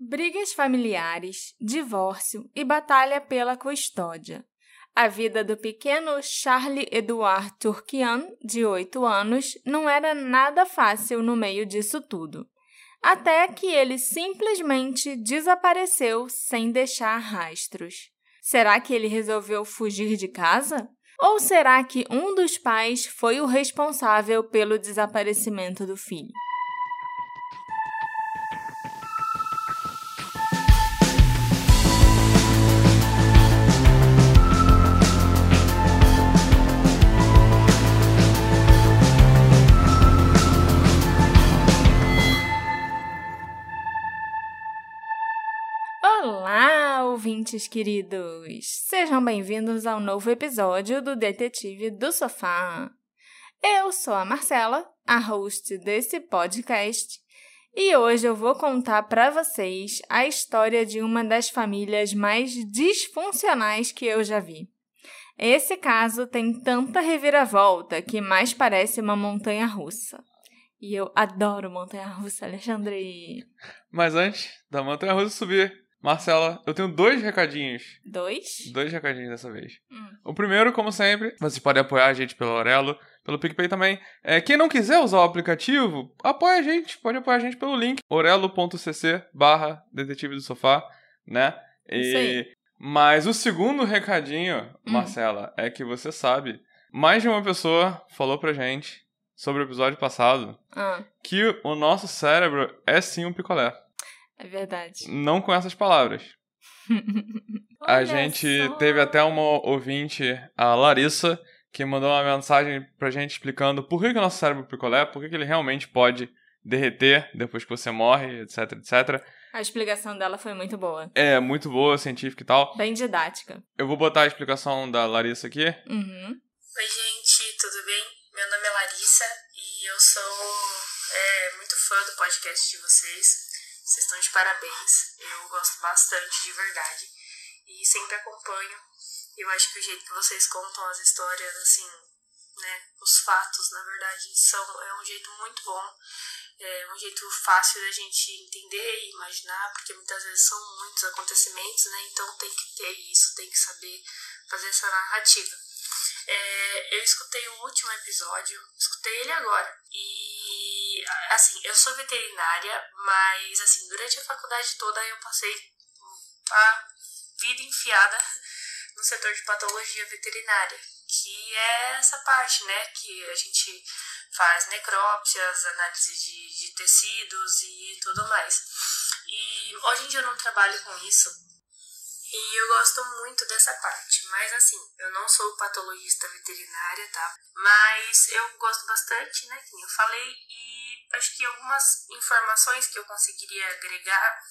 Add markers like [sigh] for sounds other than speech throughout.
Brigas familiares, divórcio e batalha pela custódia. A vida do pequeno Charlie Edouard Turquian, de 8 anos, não era nada fácil no meio disso tudo. Até que ele simplesmente desapareceu sem deixar rastros. Será que ele resolveu fugir de casa? Ou será que um dos pais foi o responsável pelo desaparecimento do filho? Ouvintes queridos! Sejam bem-vindos ao novo episódio do Detetive do Sofá. Eu sou a Marcela, a host desse podcast, e hoje eu vou contar para vocês a história de uma das famílias mais disfuncionais que eu já vi. Esse caso tem tanta reviravolta que mais parece uma montanha russa. E eu adoro montanha russa, Alexandre. Mas antes da montanha russa subir, Marcela, eu tenho dois recadinhos. Dois? Dois recadinhos dessa vez. Hum. O primeiro, como sempre, vocês podem apoiar a gente pelo Aurelo, pelo PicPay também. É, quem não quiser usar o aplicativo, apoia a gente. Pode apoiar a gente pelo link orelo.cc barra detetive do sofá, né? Isso aí. Mas o segundo recadinho, Hum. Marcela, é que você sabe, mais de uma pessoa falou pra gente sobre o episódio passado Ah, que o nosso cérebro é sim um picolé. É verdade. Não com essas palavras. [laughs] A gente só. teve até uma ouvinte, a Larissa, que mandou uma mensagem pra gente explicando por que, que o nosso cérebro picolé, por que, que ele realmente pode derreter depois que você morre, etc, etc. A explicação dela foi muito boa. É muito boa, científica e tal. Bem didática. Eu vou botar a explicação da Larissa aqui. Uhum. Oi, gente, tudo bem? Meu nome é Larissa e eu sou é, muito fã do podcast de vocês. Vocês estão de parabéns. Eu gosto bastante, de verdade. E sempre acompanho. Eu acho que o jeito que vocês contam as histórias, assim, né? Os fatos, na verdade, são, é um jeito muito bom. É um jeito fácil da gente entender e imaginar, porque muitas vezes são muitos acontecimentos, né? Então tem que ter isso, tem que saber fazer essa narrativa. É, eu escutei o último episódio, escutei ele agora. E assim, eu sou veterinária, mas assim, durante a faculdade toda eu passei a vida enfiada no setor de patologia veterinária, que é essa parte, né, que a gente faz necrópsias, análise de, de tecidos e tudo mais. E hoje em dia eu não trabalho com isso, e eu gosto muito dessa parte. Mas assim, eu não sou patologista veterinária, tá? Mas eu gosto bastante, né? Que eu falei. E acho que algumas informações que eu conseguiria agregar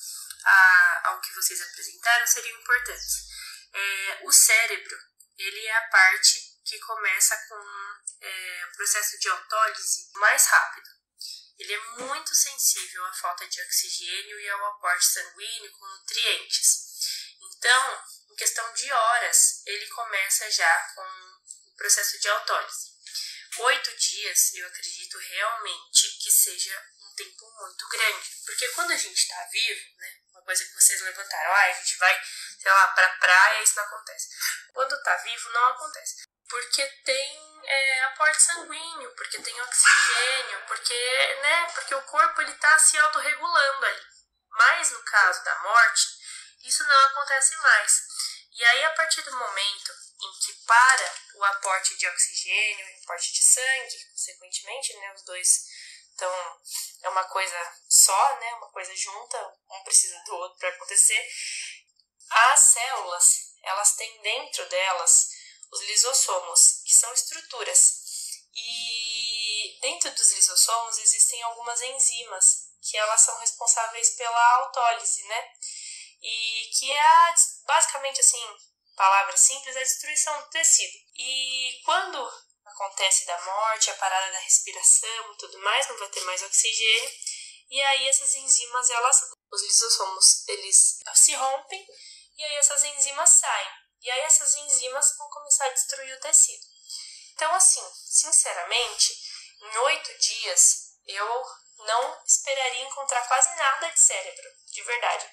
a, ao que vocês apresentaram seriam importantes. É, o cérebro, ele é a parte que começa com é, o processo de autólise mais rápido. Ele é muito sensível à falta de oxigênio e ao aporte sanguíneo com nutrientes. Então, em questão de horas, ele começa já com o processo de autólise. Oito dias, eu acredito realmente que seja um tempo muito grande. Porque quando a gente está vivo, né? Uma coisa que vocês levantaram, ah, a gente vai, sei lá, pra praia isso não acontece. Quando está vivo, não acontece. Porque tem é, aporte sanguíneo, porque tem oxigênio, porque, né? Porque o corpo ele está se autorregulando ali. Mas no caso da morte, isso não acontece mais. E aí, a partir do momento em que para o aporte de oxigênio e aporte de sangue, consequentemente, né, os dois então é uma coisa só, né, uma coisa junta, um precisa do outro para acontecer. As células, elas têm dentro delas os lisossomos, que são estruturas. E dentro dos lisossomos existem algumas enzimas que elas são responsáveis pela autólise, né? e que é basicamente assim, palavras simples, a destruição do tecido. E quando acontece da morte, a parada da respiração e tudo mais, não vai ter mais oxigênio, e aí essas enzimas, elas, os lisossomos, eles se rompem, e aí essas enzimas saem. E aí essas enzimas vão começar a destruir o tecido. Então, assim, sinceramente, em oito dias, eu não esperaria encontrar quase nada de cérebro, de verdade.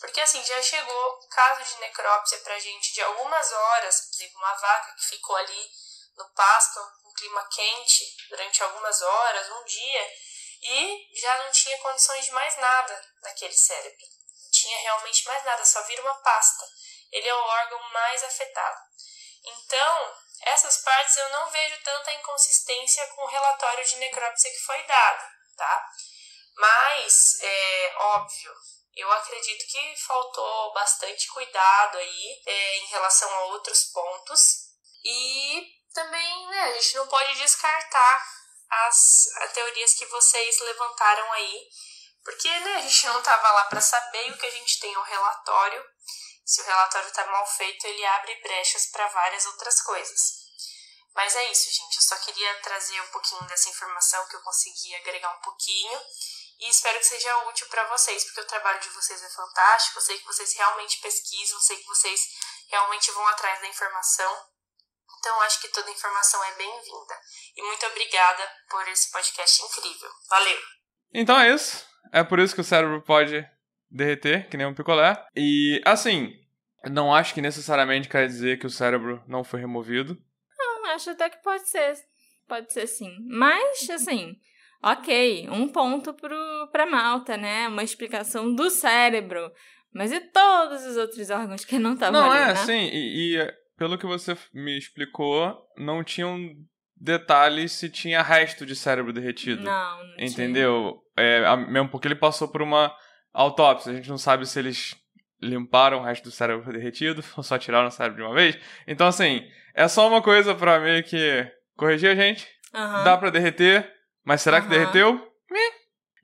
Porque assim, já chegou caso de necrópsia pra gente de algumas horas, por exemplo, uma vaca que ficou ali no pasto, um clima quente, durante algumas horas, um dia, e já não tinha condições de mais nada naquele cérebro. Não tinha realmente mais nada, só vira uma pasta. Ele é o órgão mais afetado. Então, essas partes eu não vejo tanta inconsistência com o relatório de necrópsia que foi dado, tá? Mas, é óbvio, eu acredito que faltou bastante cuidado aí é, em relação a outros pontos. E também, né, a gente não pode descartar as, as teorias que vocês levantaram aí, porque né, a gente não estava lá para saber o que a gente tem o relatório. Se o relatório está mal feito, ele abre brechas para várias outras coisas. Mas é isso, gente. Eu só queria trazer um pouquinho dessa informação que eu consegui agregar um pouquinho. E espero que seja útil para vocês, porque o trabalho de vocês é fantástico. Eu sei que vocês realmente pesquisam, sei que vocês realmente vão atrás da informação. Então, acho que toda informação é bem-vinda. E muito obrigada por esse podcast incrível. Valeu! Então é isso. É por isso que o cérebro pode derreter, que nem um picolé. E, assim, não acho que necessariamente quer dizer que o cérebro não foi removido. Não, acho até que pode ser. Pode ser sim. Mas, assim, ok, um ponto pro, pra Malta, né? Uma explicação do cérebro. Mas e todos os outros órgãos que não estavam Não, ali, é, né? sim. E, e, pelo que você me explicou, não tinham detalhes se tinha resto de cérebro derretido. Não, não tinha. Entendeu? É, mesmo porque ele passou por uma autópsia. A gente não sabe se eles limparam o resto do cérebro derretido [laughs] ou só tiraram o cérebro de uma vez. Então, assim, é só uma coisa pra meio que corrigir a gente. Aham. Dá pra derreter, mas será que derreteu?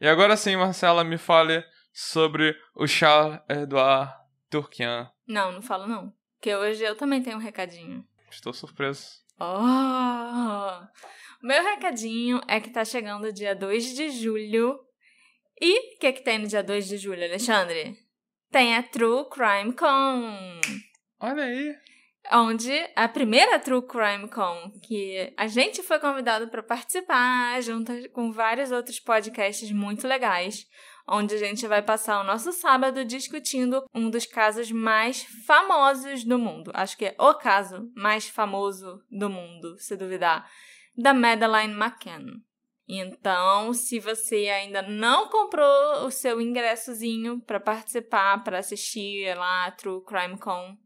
E agora sim, Marcela, me fale sobre o Charles Edouard Turquian. Não, não falo não. Porque hoje eu também tenho um recadinho. Estou surpreso. Oh! Meu recadinho é que tá chegando dia 2 de julho. E o que, que tem no dia 2 de julho, Alexandre? Tem a True Crime Con. Olha aí. Onde a primeira True Crime Con, que a gente foi convidado para participar, junto com vários outros podcasts muito legais, onde a gente vai passar o nosso sábado discutindo um dos casos mais famosos do mundo. Acho que é o caso mais famoso do mundo, se duvidar, da Madeleine McCann. Então, se você ainda não comprou o seu ingressozinho para participar, para assistir lá a True Crime Con,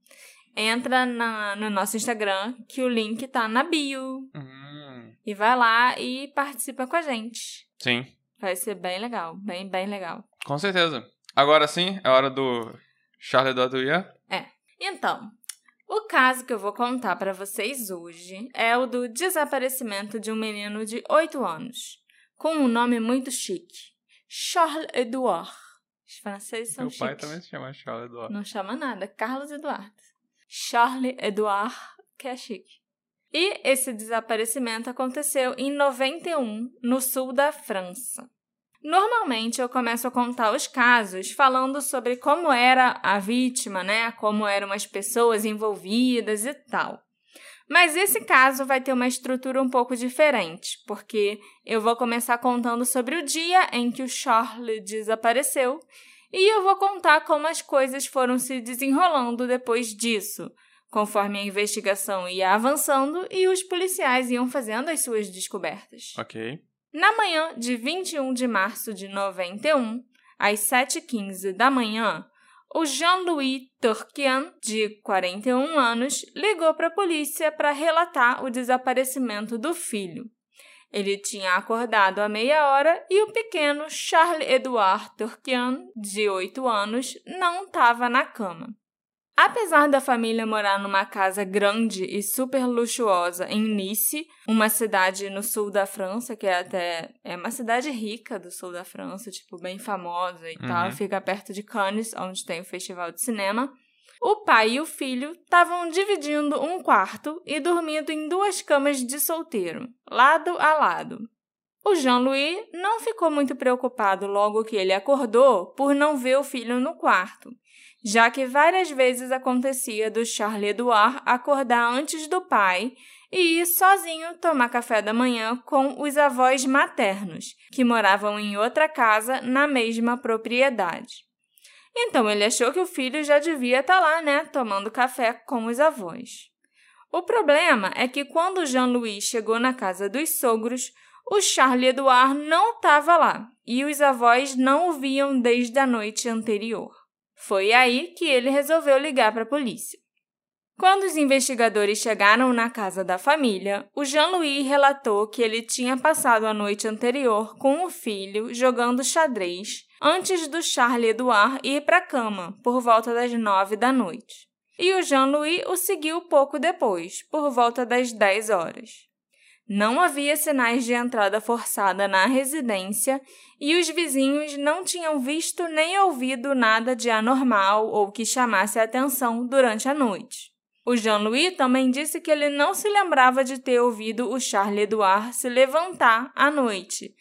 entra na- no nosso Instagram, que o link tá na bio. Hum, E vai lá e participa com a gente. sim, Vai ser bem legal, bem, bem legal. com certeza. Agora sim, é hora do Charles Edouard Turquian. Então, o caso que eu vou contar para vocês hoje é o do desaparecimento de um menino de 8 anos, com um nome muito chique. Charles Edouard. Os franceses são Meu pai chiques. também se chama Charles Edouard. Não chama nada, Carlos Eduardo. Charles Edouard, que é chique. E esse desaparecimento aconteceu em 91, no sul da França. Normalmente eu começo a contar os casos falando sobre como era a vítima, né? Como eram as pessoas envolvidas e tal. Mas esse caso vai ter uma estrutura um pouco diferente, porque eu vou começar contando sobre o dia em que o Charles desapareceu e eu vou contar como as coisas foram se desenrolando depois disso, conforme a investigação ia avançando e os policiais iam fazendo as suas descobertas. Ok. Na manhã de 21 de março de 91, às 7h15 da manhã, o Jean-Louis Turquian, de 41 anos, ligou para a polícia para relatar o desaparecimento do filho. Ele tinha acordado à meia hora e o pequeno Charles Edouard Turquian, de 8 anos, não estava na cama. Apesar da família morar numa casa grande e super luxuosa em Nice, uma cidade no sul da França, que é até é uma cidade rica do sul da França, tipo bem famosa e Uhum. tal, fica perto de Cannes, onde tem o festival de cinema. O pai e o filho estavam dividindo um quarto e dormindo em duas camas de solteiro, lado a lado. O Jean-Louis não ficou muito preocupado logo que ele acordou por não ver o filho no quarto, já que várias vezes acontecia do Charles Edouard acordar antes do pai e ir sozinho tomar café da manhã com os avós maternos, que moravam em outra casa na mesma propriedade. Então ele achou que o filho já devia estar lá, né, tomando café com os avós. O problema é que quando Jean-Louis chegou na casa dos sogros, o Charles Edouard não estava lá e os avós não o viam desde a noite anterior. Foi aí que ele resolveu ligar para a polícia. Quando os investigadores chegaram na casa da família, o Jean-Louis relatou que ele tinha passado a noite anterior com o filho jogando xadrez antes do Charles Edouard ir para a cama, por volta das nove da noite. E o Jean-Louis o seguiu pouco depois, por volta das dez horas. Não havia sinais de entrada forçada na residência e os vizinhos não tinham visto nem ouvido nada de anormal ou que chamasse a atenção durante a noite. O Jean-Louis também disse que ele não se lembrava de ter ouvido o Charles Edouard se levantar à noite,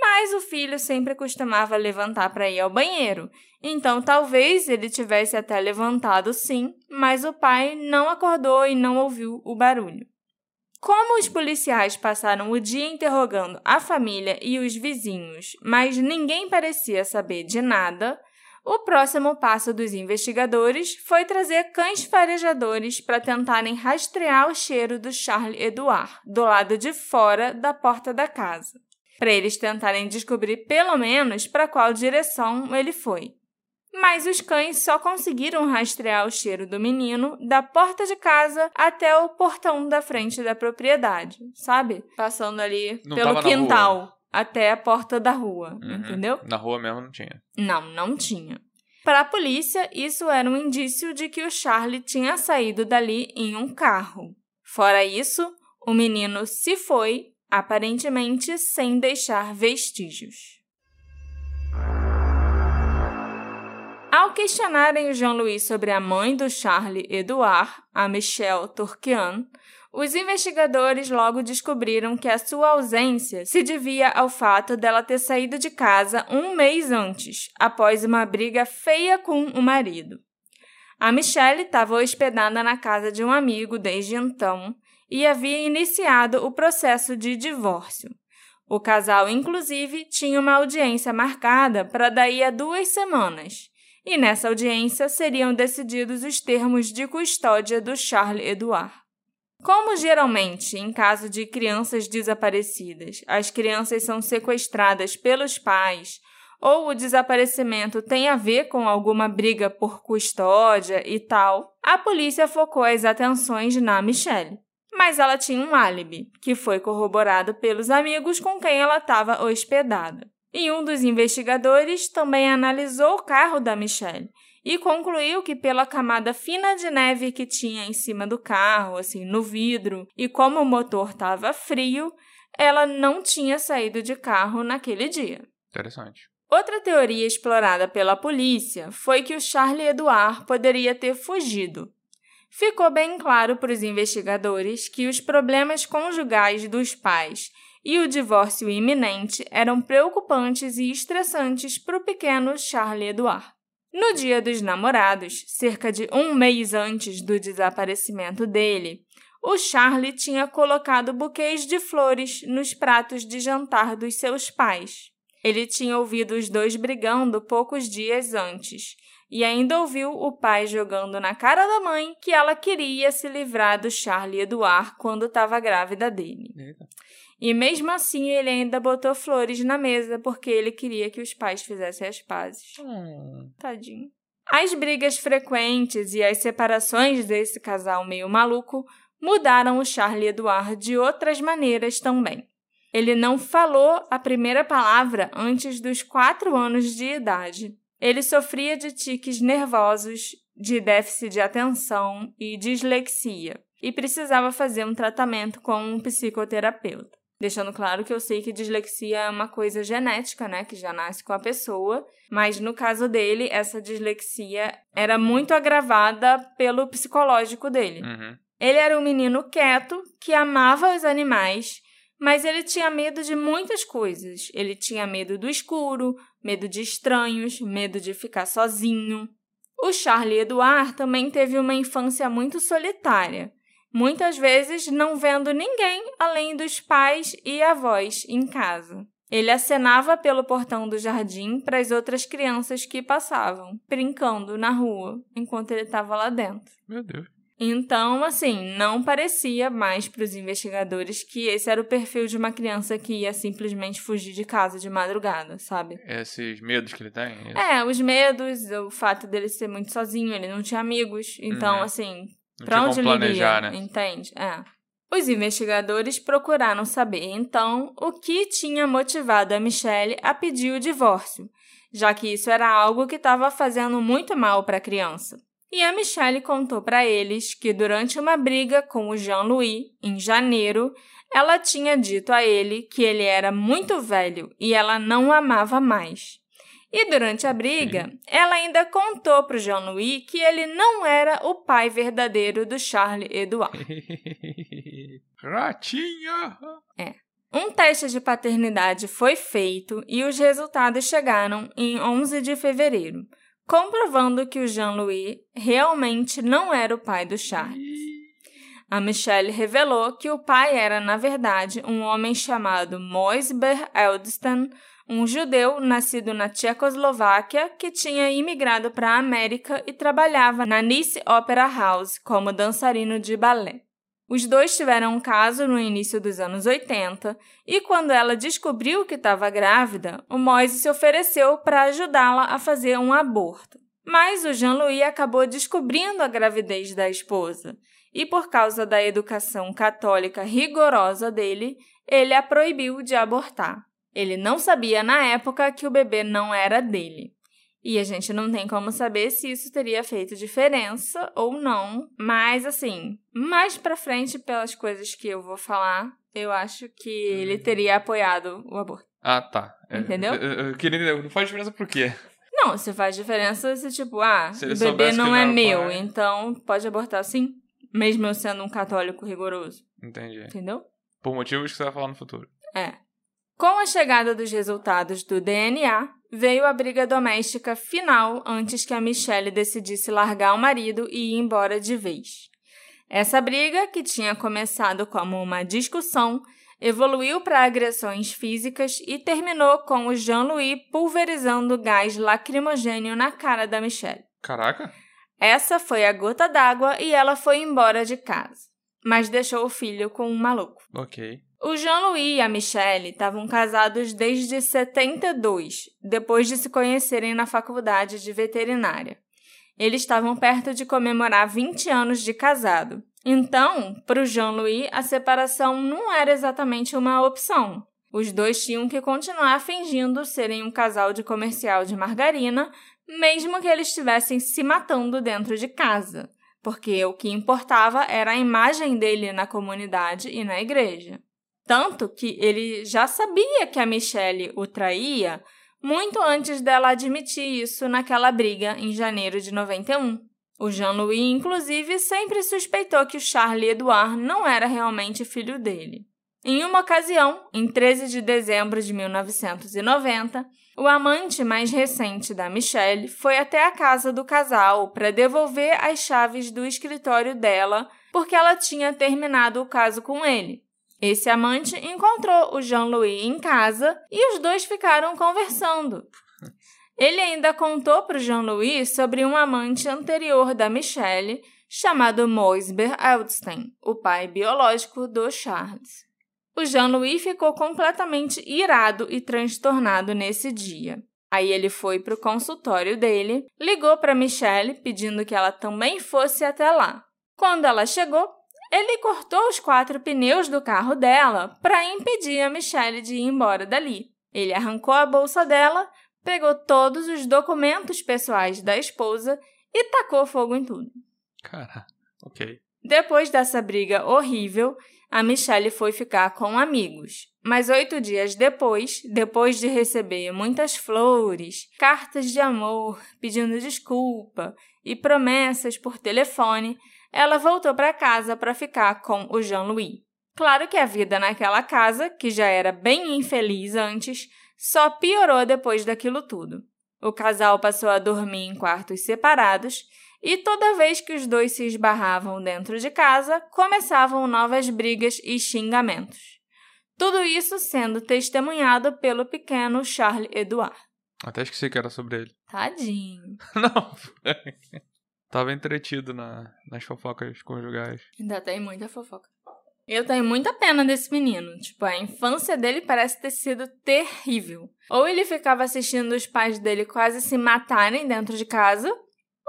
mas o filho sempre costumava levantar para ir ao banheiro, então talvez ele tivesse até levantado sim, mas o pai não acordou e não ouviu o barulho. Como os policiais passaram o dia interrogando a família e os vizinhos, mas ninguém parecia saber de nada, o próximo passo dos investigadores foi trazer cães farejadores para tentarem rastrear o cheiro do Charles Edouard do lado de fora da porta da casa, para eles tentarem descobrir pelo menos para qual direção ele foi. Mas os cães só conseguiram rastrear o cheiro do menino da porta de casa até o portão da frente da propriedade, sabe? Passando ali Não pelo quintal até a porta da rua, Uhum. entendeu? Na rua mesmo não tinha. Não, não tinha. Para a polícia, isso era um indício de que o Charlie tinha saído dali em um carro. Fora isso, o menino se foi, aparentemente sem deixar vestígios. Ao questionarem o Jean-Louis sobre a mãe do Charlie Edouard, a Michelle Turquian, os investigadores logo descobriram que a sua ausência se devia ao fato dela ter saído de casa um mês antes, após uma briga feia com o marido. A Michelle estava hospedada na casa de um amigo desde então e havia iniciado o processo de divórcio. O casal, inclusive, tinha uma audiência marcada para daí a duas semanas, e nessa audiência seriam decididos os termos de custódia do Charles Edouard. Como geralmente, em caso de crianças desaparecidas, as crianças são sequestradas pelos pais ou o desaparecimento tem a ver com alguma briga por custódia e tal, a polícia focou as atenções na Michelle. Mas ela tinha um álibi, que foi corroborado pelos amigos com quem ela estava hospedada. E um dos investigadores também analisou o carro da Michelle e concluiu que pela camada fina de neve que tinha em cima do carro, assim, no vidro, e como o motor estava frio, ela não tinha saído de carro naquele dia. Interessante. Outra teoria explorada pela polícia foi que o Charles Edouard poderia ter fugido. Ficou bem claro para os investigadores que os problemas conjugais dos pais e o divórcio iminente eram preocupantes e estressantes para o pequeno Charles Edouard. No dia dos namorados, cerca de um mês antes do desaparecimento dele, o Charlie tinha colocado buquês de flores nos pratos de jantar dos seus pais. Ele tinha ouvido os dois brigando poucos dias antes e ainda ouviu o pai jogando na cara da mãe que ela queria se livrar do Charlie Edouard quando estava grávida dele. Eita. E mesmo assim, ele ainda botou flores na mesa porque ele queria que os pais fizessem as pazes. Hum. Tadinho. As brigas frequentes e as separações desse casal meio maluco mudaram o Charlie Edouard de outras maneiras também. Ele não falou a primeira palavra antes dos quatro anos de idade. Ele sofria de tiques nervosos, de déficit de atenção e dislexia, e precisava fazer um tratamento com um psicoterapeuta. Deixando claro que eu sei que dislexia é uma coisa genética, né, que já nasce com a pessoa, mas no caso dele, essa dislexia era muito agravada pelo psicológico dele. Uhum. Ele era um menino quieto que amava os animais, Mas ele tinha medo de muitas coisas. Ele tinha medo do escuro, medo de estranhos, medo de ficar sozinho. O Charlie Edouard também teve uma infância muito solitária, muitas vezes não vendo ninguém além dos pais e avós em casa. Ele acenava pelo portão do jardim para as outras crianças que passavam, brincando na rua, enquanto ele estava lá dentro. Meu Deus. Então, assim, não parecia mais para os investigadores que esse era o perfil de uma criança que ia simplesmente fugir de casa de madrugada, sabe? Esses medos que ele tem? isso? É, os medos, o fato dele ser muito sozinho, ele não tinha amigos. Então, Uhum. assim, tinha onde ele iria? planejar, né? Entende? É. Os investigadores procuraram saber, então, o que tinha motivado a Michelle a pedir o divórcio, já que isso era algo que estava fazendo muito mal para a criança. E a Michelle contou para eles que durante uma briga com o Jean-Louis, em janeiro, ela tinha dito a ele que ele era muito velho e ela não o amava mais. E durante a briga, ela ainda contou para o Jean-Louis que ele não era o pai verdadeiro do Charles Edouard. [laughs] Ratinha! Um teste de paternidade foi feito e os resultados chegaram em 11 de fevereiro, comprovando que o Jean-Louis realmente não era o pai do Charles. A Michelle revelou que o pai era, na verdade, um homem chamado Moisber Eldstein, um judeu nascido na Tchecoslováquia que tinha imigrado para a América e trabalhava na Nice Opera House como dançarino de balé. Os dois tiveram um caso no início dos anos 80 e, quando ela descobriu que estava grávida, o Moise se ofereceu para ajudá-la a fazer um aborto. Mas o Jean-Louis acabou descobrindo a gravidez da esposa e, por causa da educação católica rigorosa dele, ele a proibiu de abortar. Ele não sabia na época que o bebê não era dele. E a gente não tem como saber se isso teria feito diferença ou não, mas assim, mais pra frente pelas coisas que eu vou falar, eu acho que ele teria apoiado o aborto. Ah, tá. É, Entendeu? Eu, eu queria entender, não faz diferença por quê? Não, se faz diferença se tipo, ah, Se ele o bebê não é não é meu, pai. então pode abortar sim, mesmo eu sendo um católico rigoroso, Entendi. entendeu? Por motivos que você vai falar no futuro. É. Com a chegada dos resultados do DNA, veio a briga doméstica final antes que a Michelle decidisse largar o marido e ir embora de vez. Essa briga, que tinha começado como uma discussão, evoluiu para agressões físicas e terminou com o Jean-Louis pulverizando gás lacrimogênio na cara da Michelle. Caraca. Essa foi a gota d'água e ela foi embora de casa, mas deixou o filho com um maluco. Ok. O Jean-Louis e a Michelle estavam casados desde 72, depois de se conhecerem na faculdade de veterinária. Eles estavam perto de comemorar 20 anos de casado. Então, para o Jean-Louis, a separação não era exatamente uma opção. Os dois tinham que continuar fingindo serem um casal de comercial de margarina, mesmo que eles estivessem se matando dentro de casa, porque o que importava era a imagem dele na comunidade e na igreja. Tanto que ele já sabia que a Michelle o traía muito antes dela admitir isso naquela briga em janeiro de 91. O Jean-Louis, inclusive, sempre suspeitou que o Charlie Edouard não era realmente filho dele. Em uma ocasião, em 13 de dezembro de 1990, o amante mais recente da Michelle foi até a casa do casal para devolver as chaves do escritório dela porque ela tinha terminado o caso com ele. Esse amante encontrou o Jean-Louis em casa e os dois ficaram conversando. Ele ainda contou para o Jean-Louis sobre um amante anterior da Michelle, chamado Moisber Eldstein, o pai biológico do Charles. O Jean-Louis ficou completamente irado e transtornado nesse dia. Aí ele foi para o consultório dele, ligou para Michelle pedindo que ela também fosse até lá. Quando ela chegou, ele cortou os quatro pneus do carro dela para impedir a Michelle de ir embora dali. Ele arrancou a bolsa dela, pegou todos os documentos pessoais da esposa e tacou fogo em tudo. Cara, ok. Depois dessa briga horrível, a Michelle foi ficar com amigos. Mas oito dias depois, depois de receber muitas flores, cartas de amor, pedindo desculpa e promessas por telefone, ela voltou para casa para ficar com o Jean-Louis. Claro que a vida naquela casa, que já era bem infeliz antes, só piorou depois daquilo tudo. O casal passou a dormir em quartos separados e toda vez que os dois se esbarravam dentro de casa, começavam novas brigas e xingamentos. Tudo isso sendo testemunhado pelo pequeno Charles Edouard. Até esqueci que era sobre ele. Tadinho. [laughs] Não. Tava entretido na, nas fofocas conjugais. Ainda tem muita fofoca. Eu tenho muita pena desse menino. Tipo, a infância dele parece ter sido terrível. Ou ele ficava assistindo os pais dele quase se matarem dentro de casa,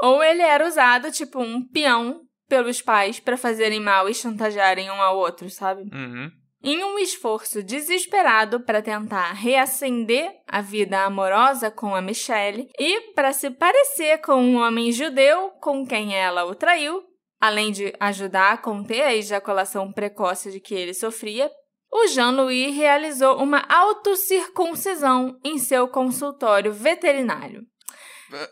ou ele era usado, tipo, um peão pelos pais para fazerem mal e chantagearem um ao outro, sabe? Uhum. Em um esforço desesperado para tentar reacender a vida amorosa com a Michelle e para se parecer com um homem judeu com quem ela o traiu, além de ajudar a conter a ejaculação precoce de que ele sofria, o Jean-Louis realizou uma autocircuncisão em seu consultório veterinário.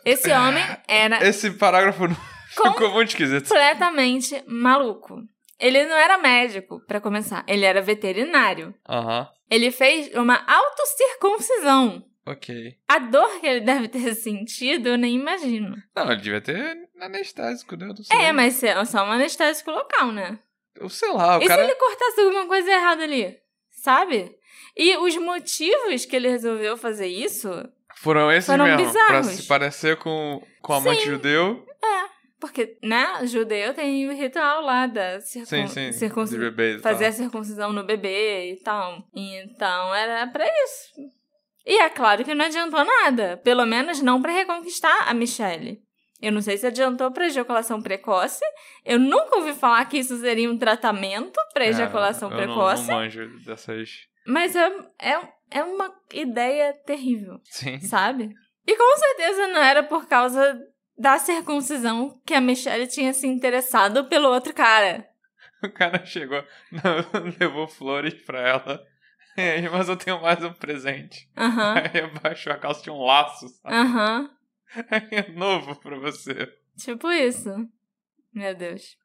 Esse homem era Esse parágrafo [laughs] ficou muito esquisito. completamente maluco. Ele não era médico, para começar, ele era veterinário. Aham. Ele fez uma autocircuncisão. Ok. A dor que ele deve ter sentido, eu nem imagino. Não, ele devia ter anestésico, né? É, mas é só um anestésico local, né? Eu sei lá, o e cara. se ele cortasse alguma coisa errada ali? Sabe? E os motivos que ele resolveu fazer isso Foram esses Foram mesmo. Pra bizarros. se parecer com, com o amante judeu. Porque, né, judeu tem o ritual lá da circun... Sim, sim. circunci- De bebês e fazer a circuncisão no bebê e tal. Então era pra isso. E é claro que não adiantou nada. Pelo menos não pra reconquistar a Michelle. Eu não sei se adiantou pra ejaculação precoce. Eu nunca ouvi falar que isso seria um tratamento pra ejaculação É, eu não- precoce. Não, manjo dessas. Mas é, é, é uma ideia terrível, Sim. sabe? E com certeza não era por causa da circuncisão que a Michelle tinha se interessado pelo outro cara. [laughs] O cara chegou, não, [laughs] levou flores pra ela. [laughs] Aí, mas eu tenho mais um presente. Aham, Aí abaixou a calça tinha um laço, sabe? aham. É novo pra você. Tipo isso. Meu Deus.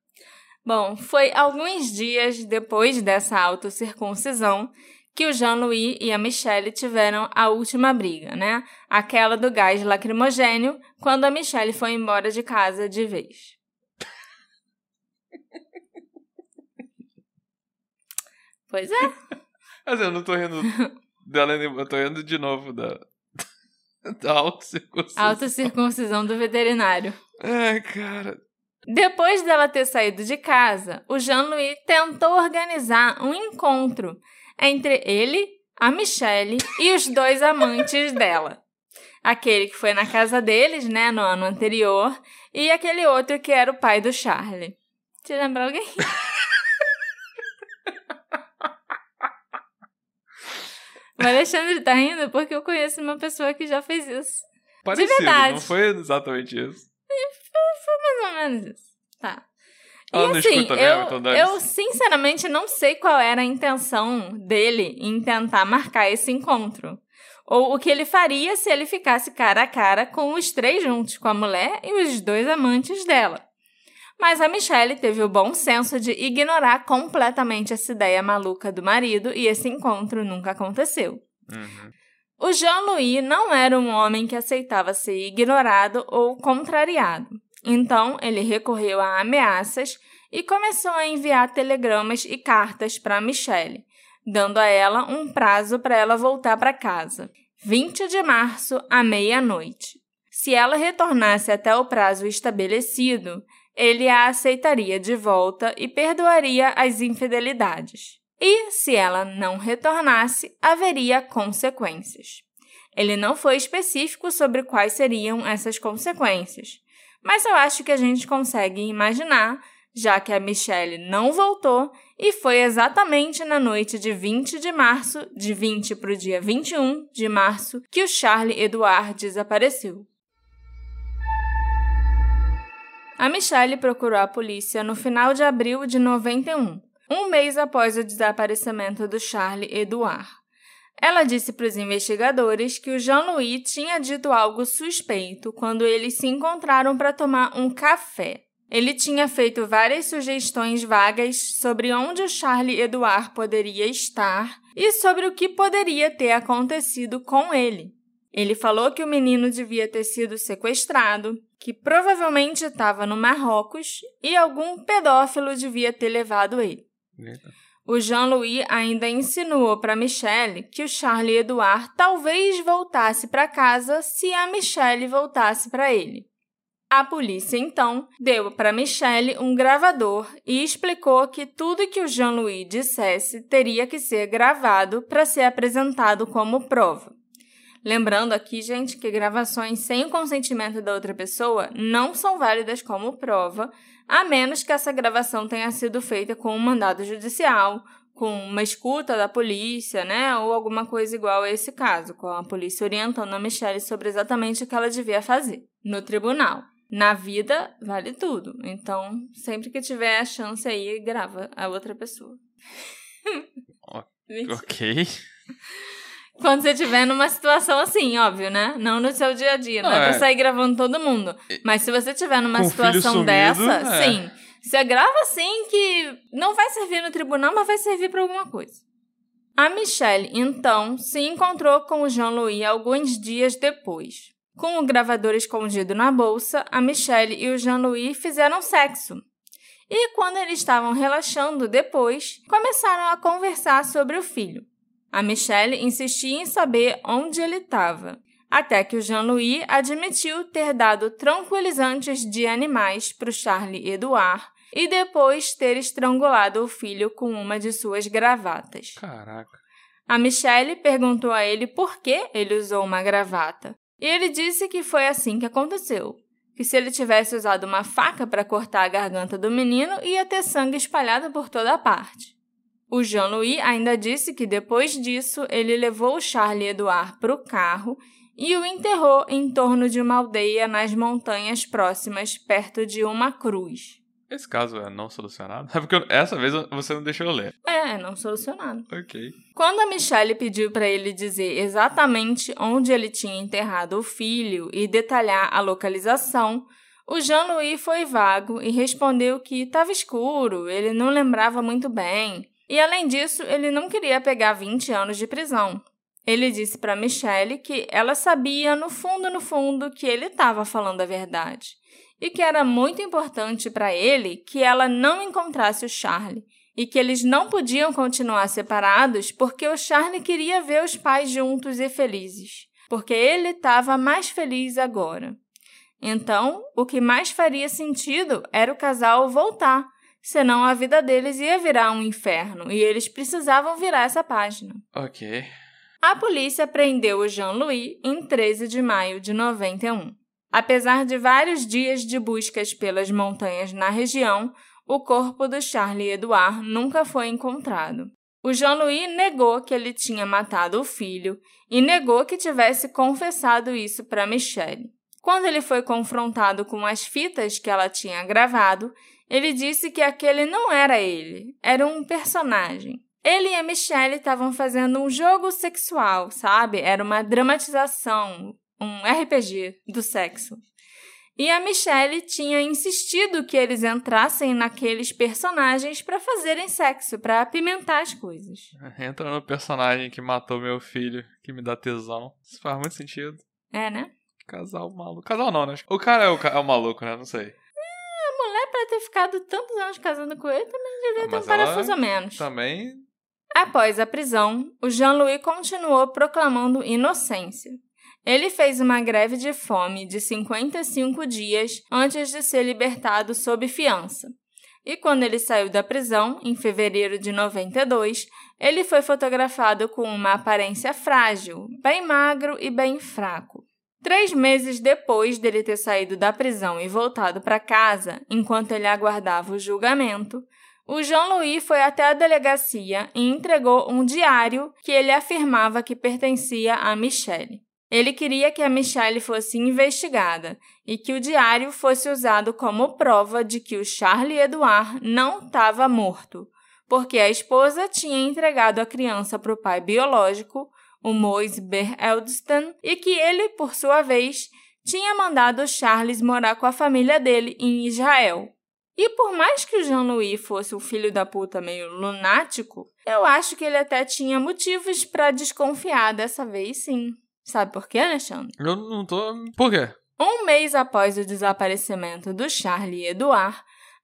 Bom, foi alguns dias depois dessa autocircuncisão que o Jean-Louis e a Michelle tiveram a última briga, né? Aquela do gás lacrimogênio, quando a Michelle foi embora de casa de vez. [laughs] Pois é. Mas eu não tô rindo dela, eu tô rindo de novo da. [laughs] Da autocircuncisão. Autocircuncisão do veterinário. Ai, cara. Depois dela ter saído de casa, o Jean-Louis tentou organizar um encontro entre ele, a Michelle e os dois amantes dela. Aquele que foi na casa deles, né, no ano anterior, e aquele outro que era o pai do Charlie. Te lembra alguém? [laughs] O Alexandre tá rindo porque eu conheço uma pessoa que já fez isso. Parecido, verdade. não foi exatamente isso. Mais ou menos isso. Tá. E não assim, escuta mesmo, eu, então eu sinceramente não sei qual era a intenção dele em tentar marcar esse encontro. Ou o que ele faria se ele ficasse cara a cara com os três juntos, com a mulher e os dois amantes dela. Mas a Michelle teve o bom senso de ignorar completamente essa ideia maluca do marido e esse encontro nunca aconteceu. Uhum. O Jean-Louis não era um homem que aceitava ser ignorado ou contrariado. Então, ele recorreu a ameaças e começou a enviar telegramas e cartas para Michelle, dando a ela um prazo para ela voltar para casa, 20 de março à meia-noite. Se ela retornasse até o prazo estabelecido, ele a aceitaria de volta e perdoaria as infidelidades. E, se ela não retornasse, haveria consequências. Ele não foi específico sobre quais seriam essas consequências, mas eu acho que a gente consegue imaginar, já que a Michelle não voltou e foi exatamente na noite de 20 de março, de 20 para o dia 21 de março, que o Charlie Edouard desapareceu. A Michelle procurou a polícia no final de abril de 91, um mês após o desaparecimento do Charlie Edouard. Ela disse para os investigadores que o Jean-Louis tinha dito algo suspeito quando eles se encontraram para tomar um café. Ele tinha feito várias sugestões vagas sobre onde o Charlie Edouard poderia estar e sobre o que poderia ter acontecido com ele. Ele falou que o menino devia ter sido sequestrado, que provavelmente estava no Marrocos e algum pedófilo devia ter levado ele. Eita. O Jean-Louis ainda insinuou para Michelle que o Charlie Edouard talvez voltasse para casa se a Michelle voltasse para ele. A polícia então deu para Michelle um gravador e explicou que tudo que o Jean-Louis dissesse teria que ser gravado para ser apresentado como prova. Lembrando aqui, gente, que gravações sem o consentimento da outra pessoa não são válidas como prova, a menos que essa gravação tenha sido feita com um mandado judicial, com uma escuta da polícia, né? Ou alguma coisa igual a esse caso, com a polícia orientando a Michelle sobre exatamente o que ela devia fazer no tribunal. Na vida, vale tudo. Então, sempre que tiver a chance aí, grava a outra pessoa. [laughs] Ok. Quando você estiver numa situação assim, óbvio, né? Não no seu dia a dia. Não, Não, é, é. pra sair gravando todo mundo. Mas se você estiver numa Com situação sumido, dessa, é. sim. Você grava assim que não vai servir no tribunal, mas vai servir pra alguma coisa. A Michelle, então, se encontrou com o Jean-Louis alguns dias depois. Com o gravador escondido na bolsa, a Michelle e o Jean-Louis fizeram sexo. E quando eles estavam relaxando depois, começaram a conversar sobre o filho. A Michelle insistia em saber onde ele estava, até que o Jean-Louis admitiu ter dado tranquilizantes de animais para o Charlie Edouard e depois ter estrangulado o filho com uma de suas gravatas. Caraca. A Michelle perguntou a ele por que ele usou uma gravata, e ele disse que foi assim que aconteceu. Que se ele tivesse usado uma faca para cortar a garganta do menino, ia ter sangue espalhado por toda a parte. O Jean-Louis ainda disse que depois disso ele levou o Charlie Edouard para o carro e o enterrou em torno de uma aldeia nas montanhas próximas, perto de uma cruz. Esse caso é não solucionado? [laughs] É porque eu- essa vez você não deixou eu ler. É, não solucionado. Ok. Quando a Michelle pediu para ele dizer exatamente onde ele tinha enterrado o filho e detalhar a localização, o Jean-Louis foi vago e respondeu que estava escuro, ele não lembrava muito bem. E além disso, ele não queria pegar 20 anos de prisão. Ele disse para Michelle que ela sabia no fundo no fundo que ele estava falando a verdade e que era muito importante para ele que ela não encontrasse o Charlie e que eles não podiam continuar separados porque o Charlie queria ver os pais juntos e felizes, porque ele estava mais feliz agora. Então, o que mais faria sentido era o casal voltar, senão a vida deles ia virar um inferno e eles precisavam virar essa página. Ok. A polícia prendeu o Jean-Louis em 13 de maio de 91. Apesar de vários dias de buscas pelas montanhas na região, o corpo do Charlie Edouard nunca foi encontrado. O Jean-Louis negou que ele tinha matado o filho e negou que tivesse confessado isso para Michelle. Quando ele foi confrontado com as fitas que ela tinha gravado, ele disse que aquele não era ele, era um personagem. Ele e a Michelle estavam fazendo um jogo sexual, sabe? Era uma dramatização, um RPG do sexo. E a Michelle tinha insistido que eles entrassem naqueles personagens para fazerem sexo, para apimentar as coisas. [laughs] Entra no personagem que matou meu filho, que me dá tesão. Isso faz muito sentido. É, né? Casal maluco. Casal não, né? O cara é o, ca- é o maluco, né? Não sei. Mulher, para ter ficado tantos anos casando com ele, também devia ter um mas parafuso a menos. Também. Após a prisão, o Jean-Louis continuou proclamando inocência. Ele fez uma greve de fome de 55 dias antes de ser libertado sob fiança. E quando ele saiu da prisão, em fevereiro de 92, ele foi fotografado com uma aparência frágil, bem magro e bem fraco. Três meses depois dele ter saído da prisão e voltado para casa, enquanto ele aguardava o julgamento, o Jean-Louis foi até a delegacia e entregou um diário que ele afirmava que pertencia a Michelle. Ele queria que a Michelle fosse investigada e que o diário fosse usado como prova de que o Charlie Edouard não estava morto, porque a esposa tinha entregado a criança para o pai biológico, o Moise Ber Eldeston, e que ele, por sua vez, tinha mandado Charles morar com a família dele em Israel. E por mais que o Jean-Louis fosse um filho da puta meio lunático, eu acho que ele até tinha motivos para desconfiar dessa vez sim. Sabe por quê, Alexandre? Eu não tô. Por quê? Um mês após o desaparecimento do Charlie Edouard,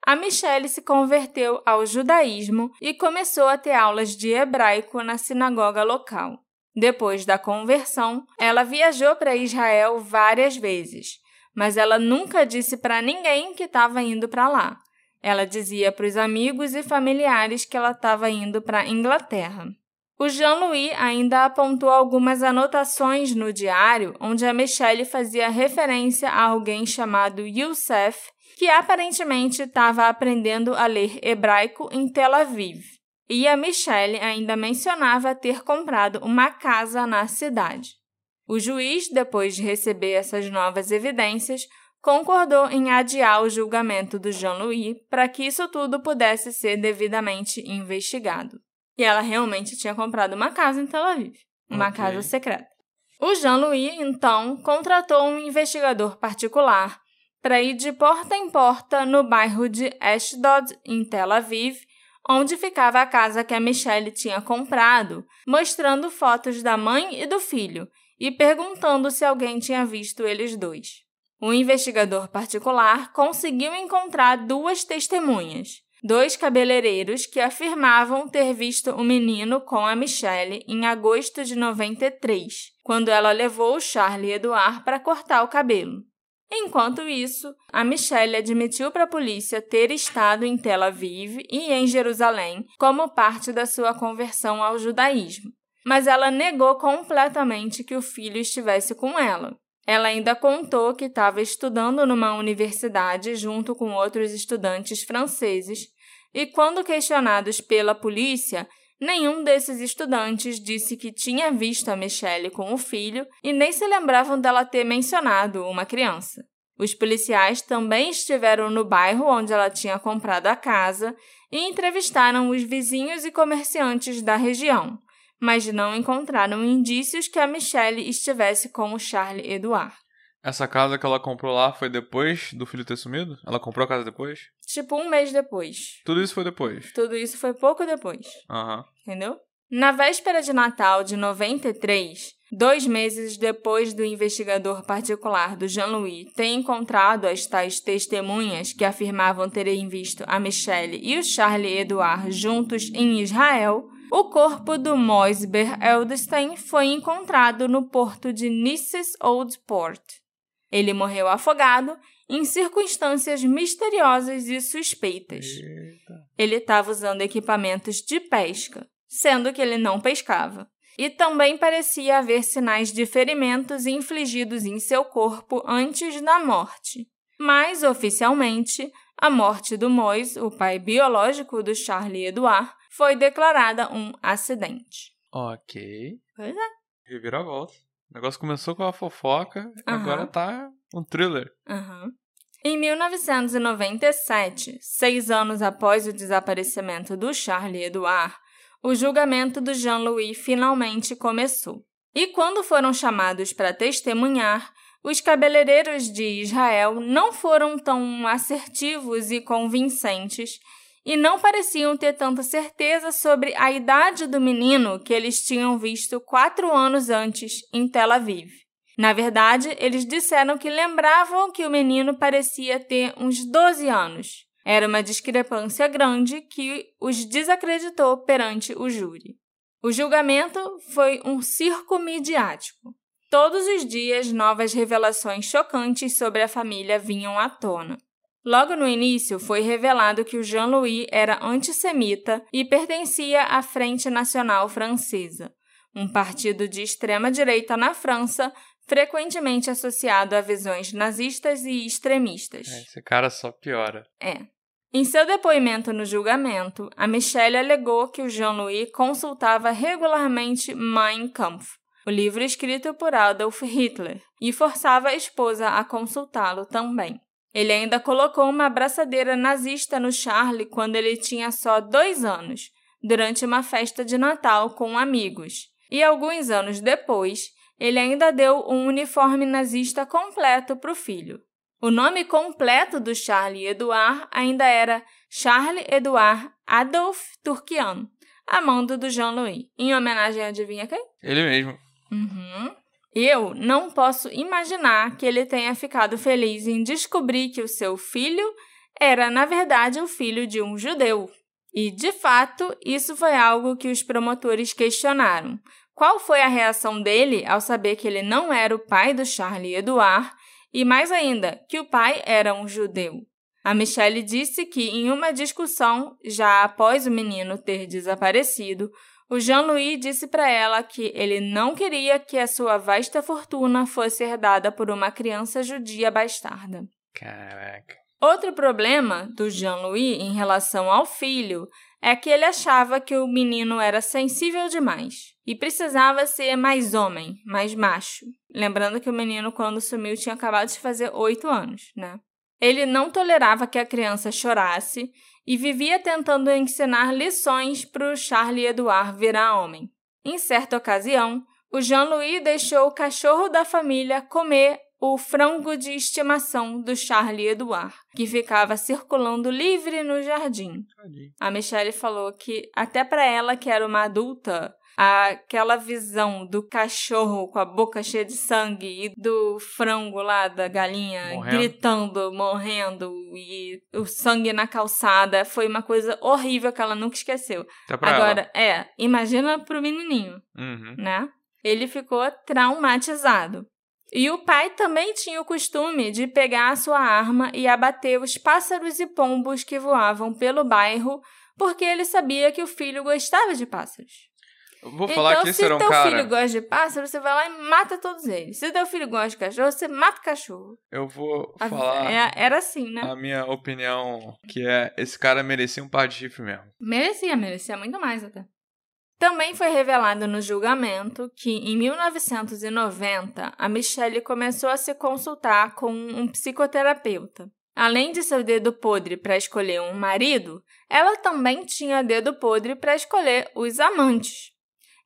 a Michelle se converteu ao judaísmo e começou a ter aulas de hebraico na sinagoga local. Depois da conversão, ela viajou para Israel várias vezes, mas ela nunca disse para ninguém que estava indo para lá. Ela dizia para os amigos e familiares que ela estava indo para Inglaterra. O Jean-Louis ainda apontou algumas anotações no diário onde a Michelle fazia referência a alguém chamado Youssef, que aparentemente estava aprendendo a ler hebraico em Tel Aviv. E a Michelle ainda mencionava ter comprado uma casa na cidade. O juiz, depois de receber essas novas evidências, concordou em adiar o julgamento do Jean-Louis para que isso tudo pudesse ser devidamente investigado. E ela realmente tinha comprado uma casa em Tel Aviv, uma okay. casa secreta. O Jean-Louis, então, contratou um investigador particular para ir de porta em porta no bairro de Ashdod, em Tel Aviv, onde ficava a casa que a Michelle tinha comprado, mostrando fotos da mãe e do filho e perguntando se alguém tinha visto eles dois. O investigador particular conseguiu encontrar duas testemunhas, dois cabeleireiros que afirmavam ter visto o menino com a Michelle em agosto de 93, quando ela levou o Charlie Eduard para cortar o cabelo. Enquanto isso, a Michelle admitiu para a polícia ter estado em Tel Aviv e em Jerusalém como parte da sua conversão ao judaísmo, mas ela negou completamente que o filho estivesse com ela. Ela ainda contou que estava estudando numa universidade junto com outros estudantes franceses, e quando questionados pela polícia, nenhum desses estudantes disse que tinha visto a Michelle com o filho e nem se lembravam dela ter mencionado uma criança. Os policiais também estiveram no bairro onde ela tinha comprado a casa e entrevistaram os vizinhos e comerciantes da região, mas não encontraram indícios que a Michelle estivesse com o Charlie Edouard. Essa casa que ela comprou lá foi depois do filho ter sumido? Ela comprou a casa depois? Tipo, um mês depois. Tudo isso foi depois? Tudo isso foi pouco depois. Aham. Uhum. Entendeu? Na véspera de Natal de 93, dois meses depois do investigador particular do Jean-Louis ter encontrado as tais testemunhas que afirmavam terem visto a Michelle e o Charlie Edouard juntos em Israel, o corpo do Moisber Eldestein foi encontrado no porto de Nices Old Port. Ele morreu afogado em circunstâncias misteriosas e suspeitas. Eita. Ele estava usando equipamentos de pesca, sendo que ele não pescava. E também parecia haver sinais de ferimentos infligidos em seu corpo antes da morte. Mas, oficialmente, a morte do Mois, o pai biológico do Charlie Edouard, foi declarada um acidente. Ok. Pois é. Reviravolta. O negócio começou com a fofoca, uhum. agora tá um thriller. Uhum. Em 1997, seis anos após o desaparecimento do Charlie Edouard, o julgamento do Jean-Louis finalmente começou. E quando foram chamados para testemunhar, os cabeleireiros de Israel não foram tão assertivos e convincentes e não pareciam ter tanta certeza sobre a idade do menino que eles tinham visto quatro anos antes em Tel Aviv. Na verdade, eles disseram que lembravam que o menino parecia ter uns 12 anos. Era uma discrepância grande que os desacreditou perante o júri. O julgamento foi um circo midiático. Todos os dias, novas revelações chocantes sobre a família vinham à tona. Logo no início, foi revelado que o Jean-Louis era antissemita e pertencia à Frente Nacional Francesa, um partido de extrema-direita na França, frequentemente associado a visões nazistas e extremistas. É, esse cara só piora. É. Em seu depoimento no julgamento, a Michelle alegou que o Jean-Louis consultava regularmente Mein Kampf, o livro escrito por Adolf Hitler, e forçava a esposa a consultá-lo também. Ele ainda colocou uma abraçadeira nazista no Charlie quando ele tinha só dois anos, durante uma festa de Natal com amigos. E alguns anos depois, ele ainda deu um uniforme nazista completo para o filho. O nome completo do Charles Edouard ainda era Charles Edouard Adolphe Turquian, amando do Jean-Louis. Em homenagem a adivinha quem? Ele mesmo. Uhum. Eu não posso imaginar que ele tenha ficado feliz em descobrir que o seu filho era, na verdade, o filho de um judeu. E, de fato, isso foi algo que os promotores questionaram. Qual foi a reação dele ao saber que ele não era o pai do Charlie Edouard e, mais ainda, que o pai era um judeu? A Michelle disse que, em uma discussão, já após o menino ter desaparecido, o Jean-Louis disse para ela que ele não queria que a sua vasta fortuna fosse herdada por uma criança judia bastarda. Caraca. Outro problema do Jean-Louis em relação ao filho é que ele achava que o menino era sensível demais e precisava ser mais homem, mais macho. Lembrando que o menino, quando sumiu, tinha acabado de fazer oito anos, né? Ele não tolerava que a criança chorasse e vivia tentando ensinar lições para o Charlie Edouard virar homem. Em certa ocasião, o Jean-Louis deixou o cachorro da família comer o frango de estimação do Charlie Edouard, que ficava circulando livre no jardim. A Michelle falou que, até para ela, que era uma adulta, aquela visão do cachorro com a boca cheia de sangue e do frango lá da galinha Morrendo. gritando, morrendo e o sangue na calçada foi uma coisa horrível que ela nunca esqueceu. Pra Agora, é, imagina pro menininho, ela. Uhum. né? Ele ficou traumatizado. E o pai também tinha o costume de pegar a sua arma e abater os pássaros e pombos que voavam pelo bairro, porque ele sabia que o filho gostava de pássaros. Eu Vou falar então, que esse se era um teu cara. filho gosta de pássaro, você vai lá e mata todos eles. Se teu filho gosta de cachorro, você mata o cachorro. Eu vou A- falar é- Era assim, né? a minha opinião, que é esse cara merecia um par de chifre mesmo. Merecia, merecia muito mais até. Também foi revelado no julgamento que, em 1990, a Michelle começou a se consultar com um psicoterapeuta. Além de seu dedo podre para escolher um marido, ela também tinha dedo podre para escolher os amantes.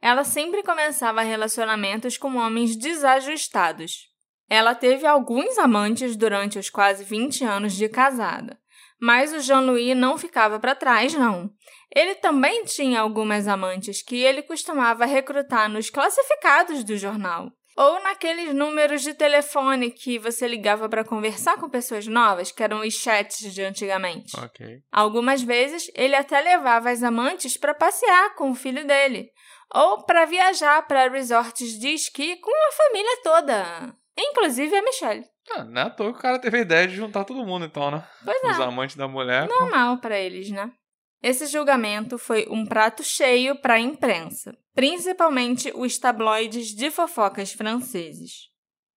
Ela sempre começava relacionamentos com homens desajustados. Ela teve alguns amantes durante os quase 20 anos de casada. Mas o Jean-Louis não ficava para trás, não. Ele também tinha algumas amantes que ele costumava recrutar nos classificados do jornal. Ou naqueles números de telefone que você ligava para conversar com pessoas novas, que eram os chats de antigamente. Ok. Algumas vezes ele até levava as amantes para passear com o filho dele, ou para viajar para resorts de esqui com a família toda, inclusive a Michelle. Ah, não é à toa que o cara teve a ideia de juntar todo mundo, então, né? Pois é. Os amantes da mulher. com- normal para eles, né? Esse julgamento foi um prato cheio para a imprensa, principalmente os tabloides de fofocas franceses.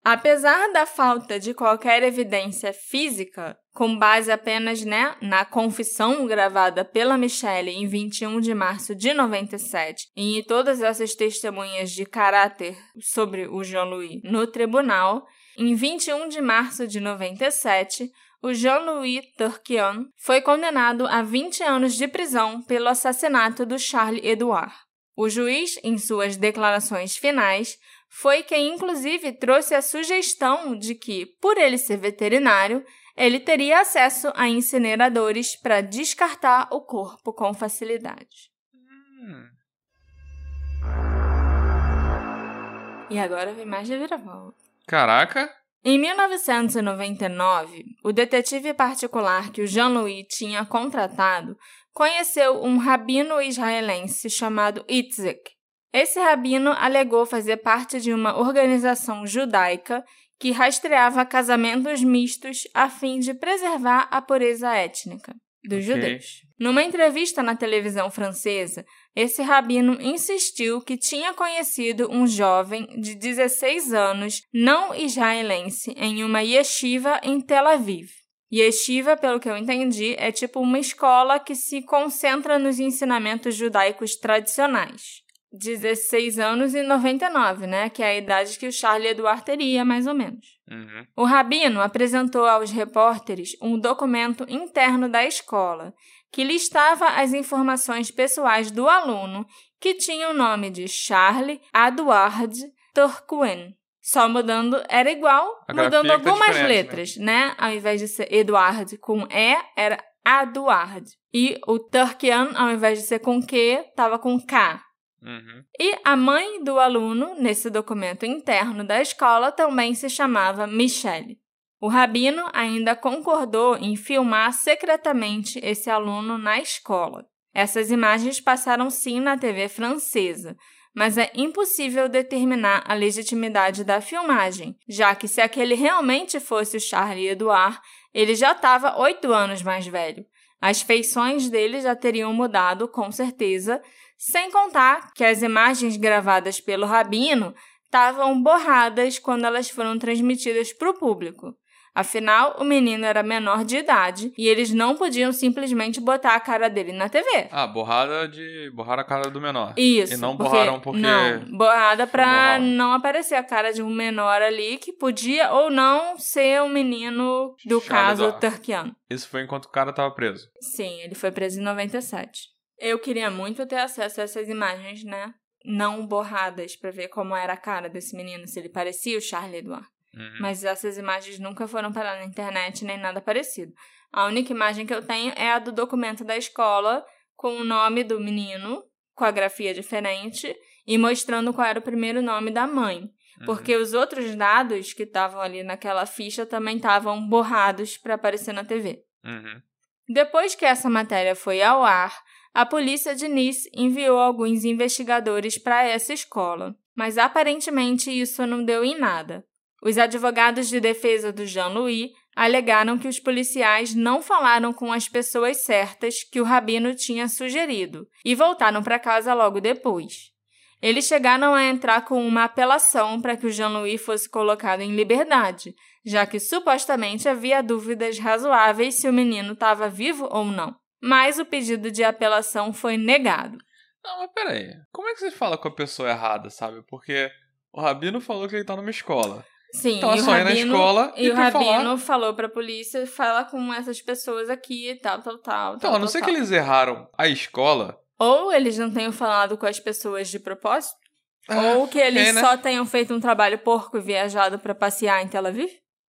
Apesar da falta de qualquer evidência física, com base apenas né, na confissão gravada pela Michelle em 21 de março de 97 e em todas essas testemunhas de caráter sobre o Jean-Louis no tribunal, em 21 de março de 97, o Jean-Louis Turquian foi condenado a 20 anos de prisão pelo assassinato do Charles Edouard. O juiz, em suas declarações finais, foi quem inclusive trouxe a sugestão de que, por ele ser veterinário, ele teria acesso a incineradores para descartar o corpo com facilidade. Hum. E agora vem mais reviravolta. Caraca. Em 1999, o detetive particular que o Jean-Louis tinha contratado conheceu um rabino israelense chamado Itzik. Esse rabino alegou fazer parte de uma organização judaica que rastreava casamentos mistos a fim de preservar a pureza étnica dos Ok. judeus. Numa entrevista na televisão francesa, esse rabino insistiu que tinha conhecido um jovem de 16 anos não israelense em uma yeshiva em Tel Aviv. Yeshiva, pelo que eu entendi, é tipo uma escola que se concentra nos ensinamentos judaicos tradicionais. 16 anos e 99, né? Que é a idade que o Charlie Edouard teria, mais ou menos. Uhum. O rabino apresentou aos repórteres um documento interno da escola que listava as informações pessoais do aluno que tinha o nome de Charlie Edouard Turcouen. Só mudando, era igual, A mudando que tá algumas diferente, né? letras, né? Ao invés de ser Eduard com E, era Aduard. E o Turkian, ao invés de ser com Q, tava com K. Uhum. E a mãe do aluno, nesse documento interno da escola, também se chamava Michelle. O rabino ainda concordou em filmar secretamente esse aluno na escola. Essas imagens passaram sim na TV francesa, mas é impossível determinar a legitimidade da filmagem, já que se aquele realmente fosse o Charlie Edouard, ele já estava oito anos mais velho. As feições dele já teriam mudado, com certeza, sem contar que as imagens gravadas pelo rabino estavam borradas quando elas foram transmitidas para o público. Afinal, o menino era menor de idade e eles não podiam simplesmente botar a cara dele na TV. Ah, borrada de. borrar a cara do menor. Isso. E não porque- borraram porque. Não, borrada pra não aparecer a cara de um menor ali que podia ou não ser um menino do caso turquiano. Isso foi enquanto o cara tava preso. Sim, ele foi preso em 97. Eu queria muito ter acesso a essas imagens, né? Não borradas pra ver como era a cara desse menino, se ele parecia o Charlie Edouard. Uhum. Mas essas imagens nunca foram parar na internet nem nada parecido. A única imagem que eu tenho é a do documento da escola com o nome do menino, com a grafia diferente e mostrando qual era o primeiro nome da mãe. Uhum. Porque os outros dados que estavam ali naquela ficha também estavam borrados para aparecer na TV. Uhum. Depois que essa matéria foi ao ar, a polícia de Nice enviou alguns investigadores para essa escola, mas aparentemente isso não deu em nada. Os advogados de defesa do Jean-Louis alegaram que os policiais não falaram com as pessoas certas que o rabino tinha sugerido e voltaram para casa logo depois. Eles chegaram a entrar com uma apelação para que o Jean-Louis fosse colocado em liberdade, já que supostamente havia dúvidas razoáveis se o menino estava vivo ou não. Mas o pedido de apelação foi negado. Não, mas peraí. Como é que você fala com a pessoa errada, sabe? Porque o Rabino falou que ele tá numa escola. Sim, Então é e o só ir na rabino, escola e e o rabino falar. falou pra polícia, fala com essas pessoas aqui, tal, tal, tal. Então, tal, a não ser que eles erraram a escola. Ou eles não tenham falado com as pessoas de propósito, ah, ou que eles ok, né? só tenham feito um trabalho porco e viajado pra passear em Tel Aviv.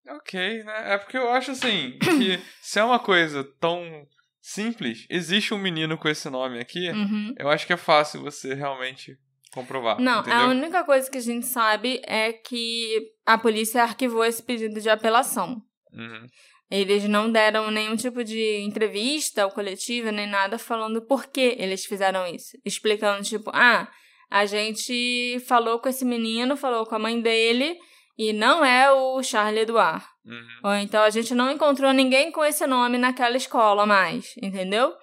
Ok, né? É porque eu acho assim que [coughs] se é uma coisa tão simples, existe um menino com esse nome aqui, Uhum. eu acho que é fácil você realmente comprovar. Não, entendeu? a única coisa que a gente sabe é que a polícia arquivou esse pedido de apelação. Uhum. Eles não deram nenhum tipo de entrevista ou coletiva, nem nada falando por que eles fizeram isso. Explicando, tipo, ah, a gente falou com esse menino, falou com a mãe dele, e não é o Charlie Edouard. Uhum. Ou então a gente não encontrou ninguém com esse nome naquela escola mais, entendeu?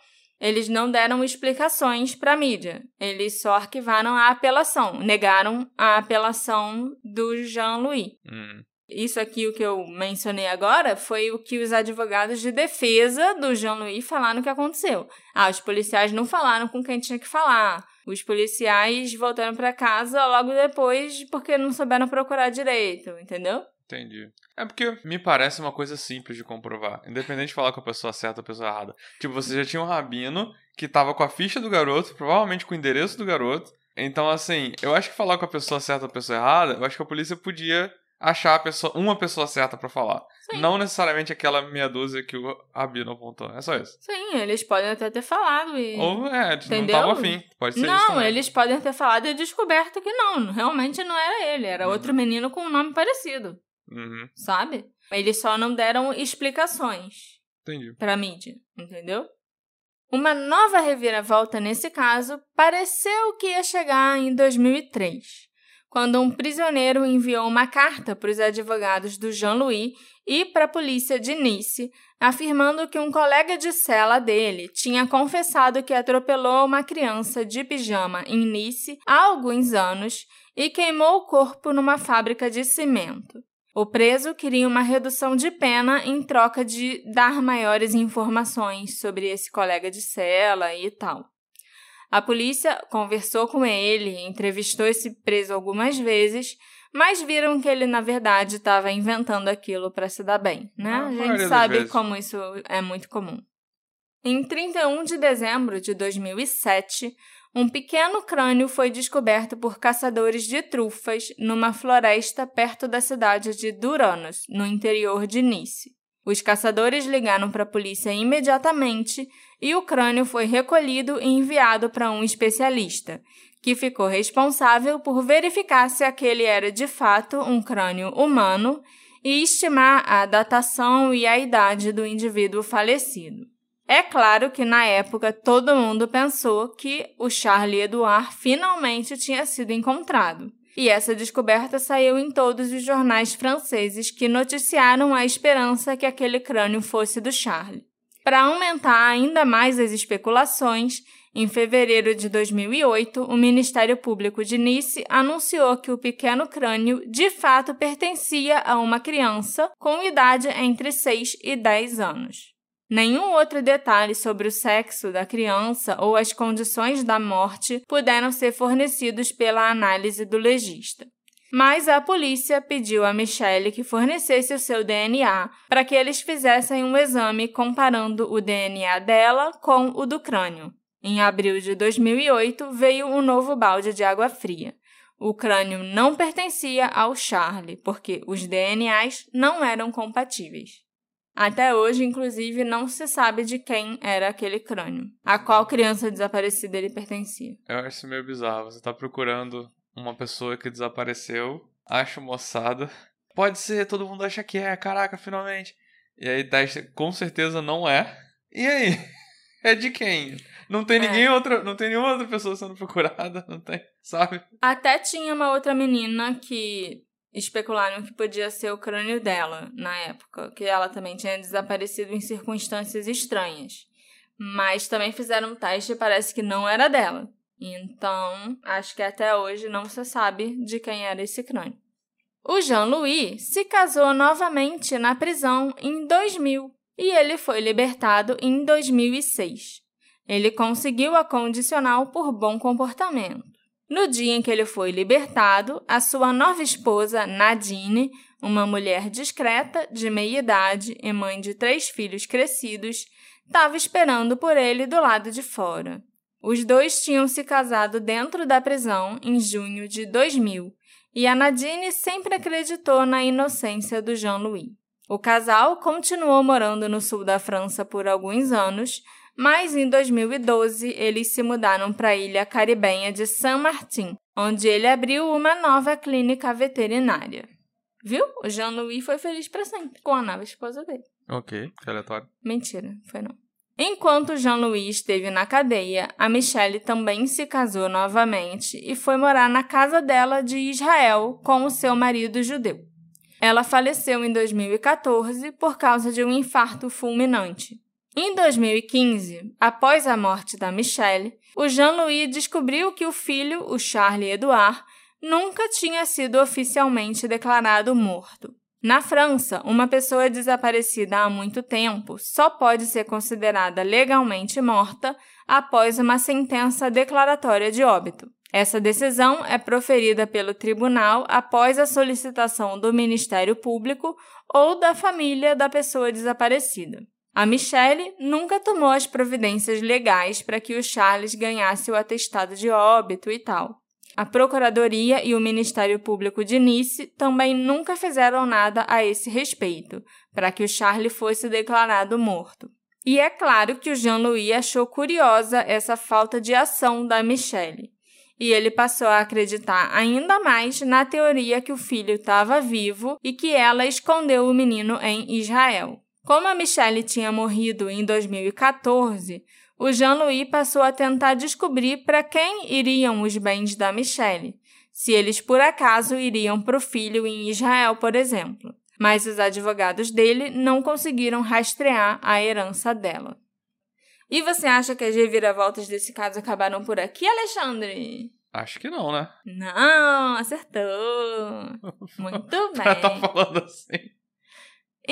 Eles não deram explicações para a mídia. Eles só arquivaram a apelação, negaram a apelação do Jean-Louis. Uhum. Isso aqui, o que eu mencionei agora, foi o que os advogados de defesa do Jean-Louis falaram que aconteceu. Ah, os policiais não falaram com quem tinha que falar. Os policiais voltaram para casa logo depois porque não souberam procurar direito, entendeu? Entendi. É porque me parece uma coisa simples de comprovar. Independente de falar com a pessoa certa ou a pessoa errada. Tipo, você já tinha um rabino que tava com a ficha do garoto, provavelmente com o endereço do garoto. Então, assim, eu acho que falar com a pessoa certa ou a pessoa errada, eu acho que a polícia podia achar pessoa, uma pessoa certa pra falar. Sim. Não necessariamente aquela meia dúzia que o rabino apontou. É só isso. Sim, eles podem até ter falado e... Ou, é, eles não Entendeu? estavam afim. Pode ser isso Não, eles podem ter falado e descoberto que não, realmente não era ele, era Uhum. outro menino com um nome parecido, Uhum, sabe? Eles só não deram explicações. entendi. para mídia, entendeu? Uma nova reviravolta nesse caso pareceu que ia chegar em 2003, quando um prisioneiro enviou uma carta para os advogados do Jean-Louis e para a polícia de Nice, afirmando que um colega de cela dele tinha confessado que atropelou uma criança de pijama em Nice há alguns anos e queimou o corpo numa fábrica de cimento. O preso queria uma redução de pena em troca de dar maiores informações sobre esse colega de cela e tal. A polícia conversou com ele, entrevistou esse preso algumas vezes, mas viram que ele, na verdade, estava inventando aquilo para se dar bem, né? A gente sabe como isso é muito comum. Em 31 de dezembro de 2007, um pequeno crânio foi descoberto por caçadores de trufas numa floresta perto da cidade de Duranos, no interior de Nice. Os caçadores ligaram para a polícia imediatamente e o crânio foi recolhido e enviado para um especialista, que ficou responsável por verificar se aquele era de fato um crânio humano e estimar a datação e a idade do indivíduo falecido. É claro que na época todo mundo pensou que o Charlie Edouard finalmente tinha sido encontrado. E essa descoberta saiu em todos os jornais franceses que noticiaram a esperança que aquele crânio fosse do Charlie. Para aumentar ainda mais as especulações, em fevereiro de 2008, o Ministério Público de Nice anunciou que o pequeno crânio de fato pertencia a uma criança com idade entre 6 e 10 anos. Nenhum outro detalhe sobre o sexo da criança ou as condições da morte puderam ser fornecidos pela análise do legista. Mas a polícia pediu a Michelle que fornecesse o seu DNA para que eles fizessem um exame comparando o DNA dela com o do crânio. Em abril de 2008, veio um novo balde de água fria. O crânio não pertencia ao Charlie, porque os DNAs não eram compatíveis. Até hoje, inclusive, não se sabe de quem era aquele crânio, a qual criança desaparecida ele pertencia. Eu acho meio bizarro. Você tá procurando uma pessoa que desapareceu, acha moçada. Pode ser, todo mundo acha que é, caraca, finalmente. E aí, com certeza não é. E aí? [laughs] É de quem? Não tem é. ninguém é. outra, não tem nenhuma outra pessoa sendo procurada, [laughs] não tem, sabe? Até tinha uma outra menina que especularam que podia ser o crânio dela na época, que ela também tinha desaparecido em circunstâncias estranhas. Mas também fizeram um teste e parece que não era dela. Então, acho que até hoje não se sabe de quem era esse crânio. O Jean-Louis se casou novamente na prisão em 2000 e ele foi libertado em 2006. Ele conseguiu a condicional por bom comportamento. No dia em que ele foi libertado, a sua nova esposa, Nadine, uma mulher discreta, de meia idade e mãe de três filhos crescidos, estava esperando por ele do lado de fora. Os dois tinham se casado dentro da prisão em junho de 2000 e a Nadine sempre acreditou na inocência do Jean-Louis. O casal continuou morando no sul da França por alguns anos, mas em 2012 eles se mudaram para a ilha caribenha de San Martin, onde ele abriu uma nova clínica veterinária. Viu? O Jean-Louis foi feliz para sempre com a nova esposa dele. Ok, aleatório. Mentira, foi não. Enquanto Jean-Louis esteve na cadeia, a Michelle também se casou novamente e foi morar na casa dela de Israel com o seu marido judeu. Ela faleceu em 2014 por causa de um infarto fulminante. Em 2015, após a morte da Michelle, o Jean-Louis descobriu que o filho, o Charlie Edouard, nunca tinha sido oficialmente declarado morto. Na França, uma pessoa desaparecida há muito tempo só pode ser considerada legalmente morta após uma sentença declaratória de óbito. Essa decisão é proferida pelo tribunal após a solicitação do Ministério Público ou da família da pessoa desaparecida. A Michelle nunca tomou as providências legais para que o Charles ganhasse o atestado de óbito e tal. A Procuradoria e o Ministério Público de Nice também nunca fizeram nada a esse respeito, para que o Charles fosse declarado morto. E é claro que o Jean-Louis achou curiosa essa falta de ação da Michelle. E ele passou a acreditar ainda mais na teoria que o filho estava vivo e que ela escondeu o menino em Israel. Como a Michelle tinha morrido em 2014, o Jean-Louis passou a tentar descobrir para quem iriam os bens da Michelle, se eles por acaso iriam para o filho em Israel, por exemplo. Mas os advogados dele não conseguiram rastrear a herança dela. E você acha que as reviravoltas desse caso acabaram por aqui, Alexandre? Acho que não, né? Não, acertou. [laughs] Muito bem. pra tá falando assim.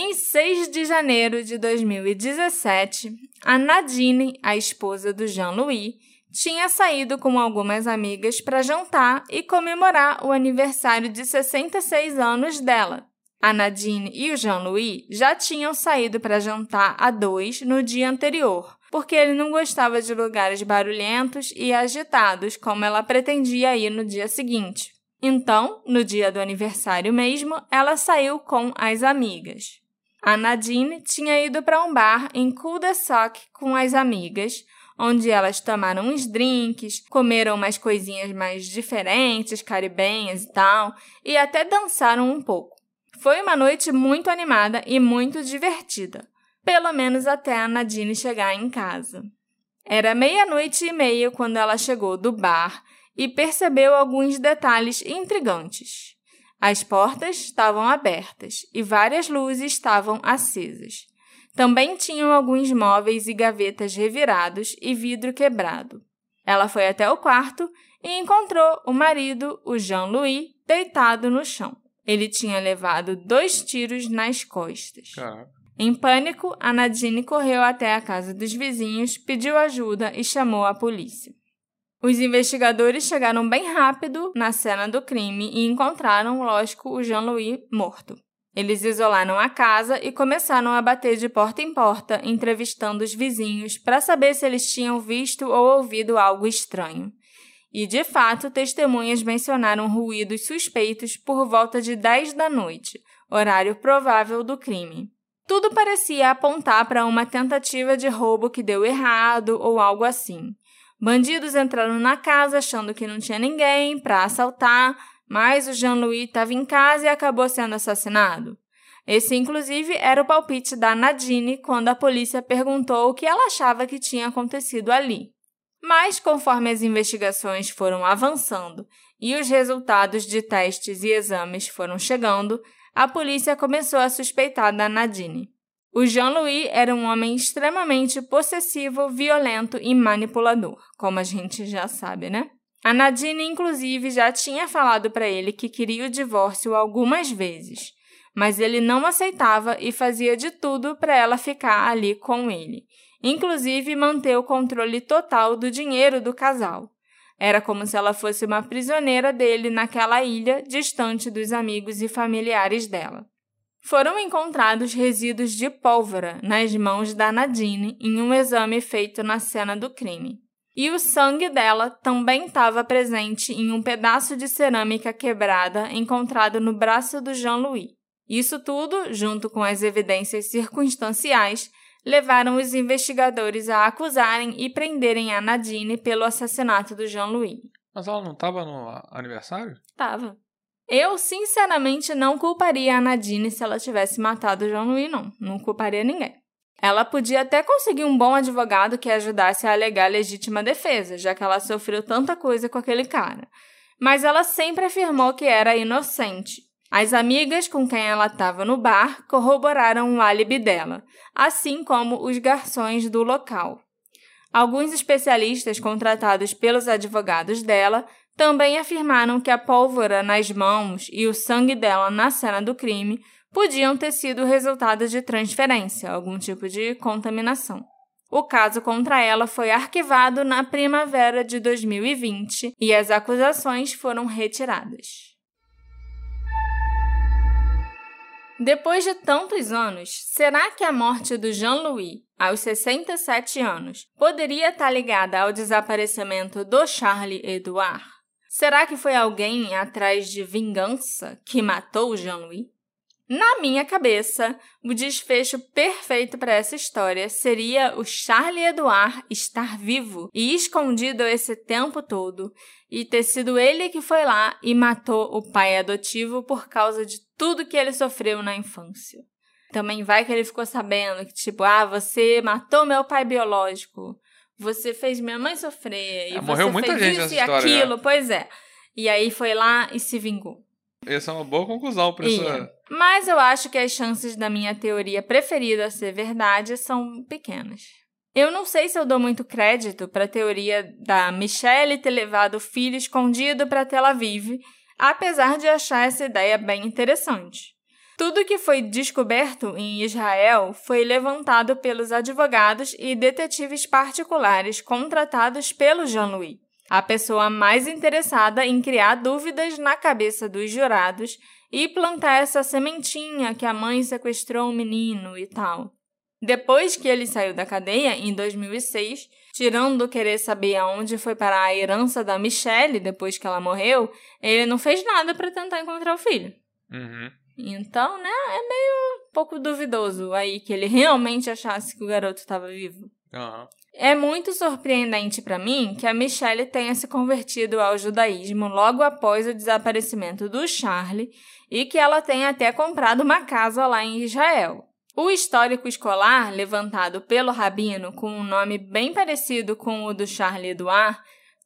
Em 6 de janeiro de 2017, a Nadine, a esposa do Jean-Louis, tinha saído com algumas amigas para jantar e comemorar o aniversário de 66 anos dela. A Nadine e o Jean-Louis já tinham saído para jantar a dois no dia anterior, porque ele não gostava de lugares barulhentos e agitados como ela pretendia ir no dia seguinte. Então, no dia do aniversário mesmo, ela saiu com as amigas. A Nadine tinha ido para um bar em Cul-de-Sac com as amigas, onde elas tomaram uns drinks, comeram umas coisinhas mais diferentes, caribenhas e tal, e até dançaram um pouco. Foi uma noite muito animada e muito divertida, pelo menos até a Nadine chegar em casa. Era meia-noite e meia quando ela chegou do bar e percebeu alguns detalhes intrigantes. As portas estavam abertas e várias luzes estavam acesas. Também tinham alguns móveis e gavetas revirados e vidro quebrado. Ela foi até o quarto e encontrou o marido, o Jean-Louis, deitado no chão. Ele tinha levado dois tiros nas costas. Caraca. Em pânico, a Nadine correu até a casa dos vizinhos, pediu ajuda e chamou a polícia. Os investigadores chegaram bem rápido na cena do crime e encontraram, lógico, o Jean-Louis morto. Eles isolaram a casa e começaram a bater de porta em porta, entrevistando os vizinhos para saber se eles tinham visto ou ouvido algo estranho. E, de fato, testemunhas mencionaram ruídos suspeitos por volta de 10 da noite, horário provável do crime. Tudo parecia apontar para uma tentativa de roubo que deu errado ou algo assim. Bandidos entraram na casa achando que não tinha ninguém para assaltar, mas o Jean-Louis estava em casa e acabou sendo assassinado. Esse, inclusive, era o palpite da Nadine quando a polícia perguntou o que ela achava que tinha acontecido ali. Mas, conforme as investigações foram avançando e os resultados de testes e exames foram chegando, a polícia começou a suspeitar da Nadine. O Jean-Louis era um homem extremamente possessivo, violento e manipulador, como a gente já sabe, né? A Nadine, inclusive, já tinha falado para ele que queria o divórcio algumas vezes, mas ele não aceitava e fazia de tudo para ela ficar ali com ele, inclusive manter o controle total do dinheiro do casal. Era como se ela fosse uma prisioneira dele naquela ilha, distante dos amigos e familiares dela. Foram encontrados resíduos de pólvora nas mãos da Nadine em um exame feito na cena do crime e o sangue dela também estava presente em um pedaço de cerâmica quebrada encontrado no braço do Jean-Louis. Isso tudo, junto com as evidências circunstanciais, levaram os investigadores a acusarem e prenderem a Nadine pelo assassinato do Jean-Louis. Mas ela não estava no aniversário? Tava. Eu, sinceramente, não culparia a Nadine se ela tivesse matado o Jean-Louis, não. Não culparia ninguém. Ela podia até conseguir um bom advogado que ajudasse a alegar legítima defesa, já que ela sofreu tanta coisa com aquele cara. Mas ela sempre afirmou que era inocente. As amigas com quem ela estava no bar corroboraram o álibi dela, assim como os garçons do local. Alguns especialistas contratados pelos advogados dela também afirmaram que a pólvora nas mãos e o sangue dela na cena do crime podiam ter sido resultado de transferência, algum tipo de contaminação. O caso contra ela foi arquivado na primavera de 2020 e as acusações foram retiradas. Depois de tantos anos, será que a morte do Jean-Louis, aos 67 anos, poderia estar ligada ao desaparecimento do Charlie Edouard? Será que foi alguém atrás de vingança que matou Jean-Louis? Na minha cabeça, o desfecho perfeito para essa história seria o Charlie Edouard estar vivo e escondido esse tempo todo e ter sido ele que foi lá e matou o pai adotivo por causa de tudo que ele sofreu na infância. Também vai que ele ficou sabendo que, tipo, ah, você matou meu pai biológico, você fez minha mãe sofrer, e É, você morreu muita fez gente isso e história, né? aquilo, pois é. E aí foi lá e se vingou. Essa é uma boa conclusão para Ia. essa. Mas eu acho que as chances da minha teoria preferida ser verdade são pequenas. Eu não sei se eu dou muito crédito para a teoria da Michelle ter levado o filho escondido para Tel Aviv, apesar de achar essa ideia bem interessante. Tudo que foi descoberto em Israel foi levantado pelos advogados e detetives particulares contratados pelo Jean-Louis. a pessoa mais interessada em criar dúvidas na cabeça dos jurados e plantar essa sementinha que a mãe sequestrou o menino e tal. Depois que ele saiu da cadeia, em 2006, tirando querer saber aonde foi parar a herança da Michelle depois que ela morreu, ele não fez nada para tentar encontrar o filho. Uhum. Então, né, é meio um pouco duvidoso aí que ele [laughs] realmente achasse que o garoto estava vivo. Uhum. É muito surpreendente para mim que a Michelle tenha se convertido ao judaísmo logo após o desaparecimento do Charlie e que ela tenha até comprado uma casa lá em Israel. O histórico escolar, levantado pelo rabino com um nome bem parecido com o do Charlie Edouard,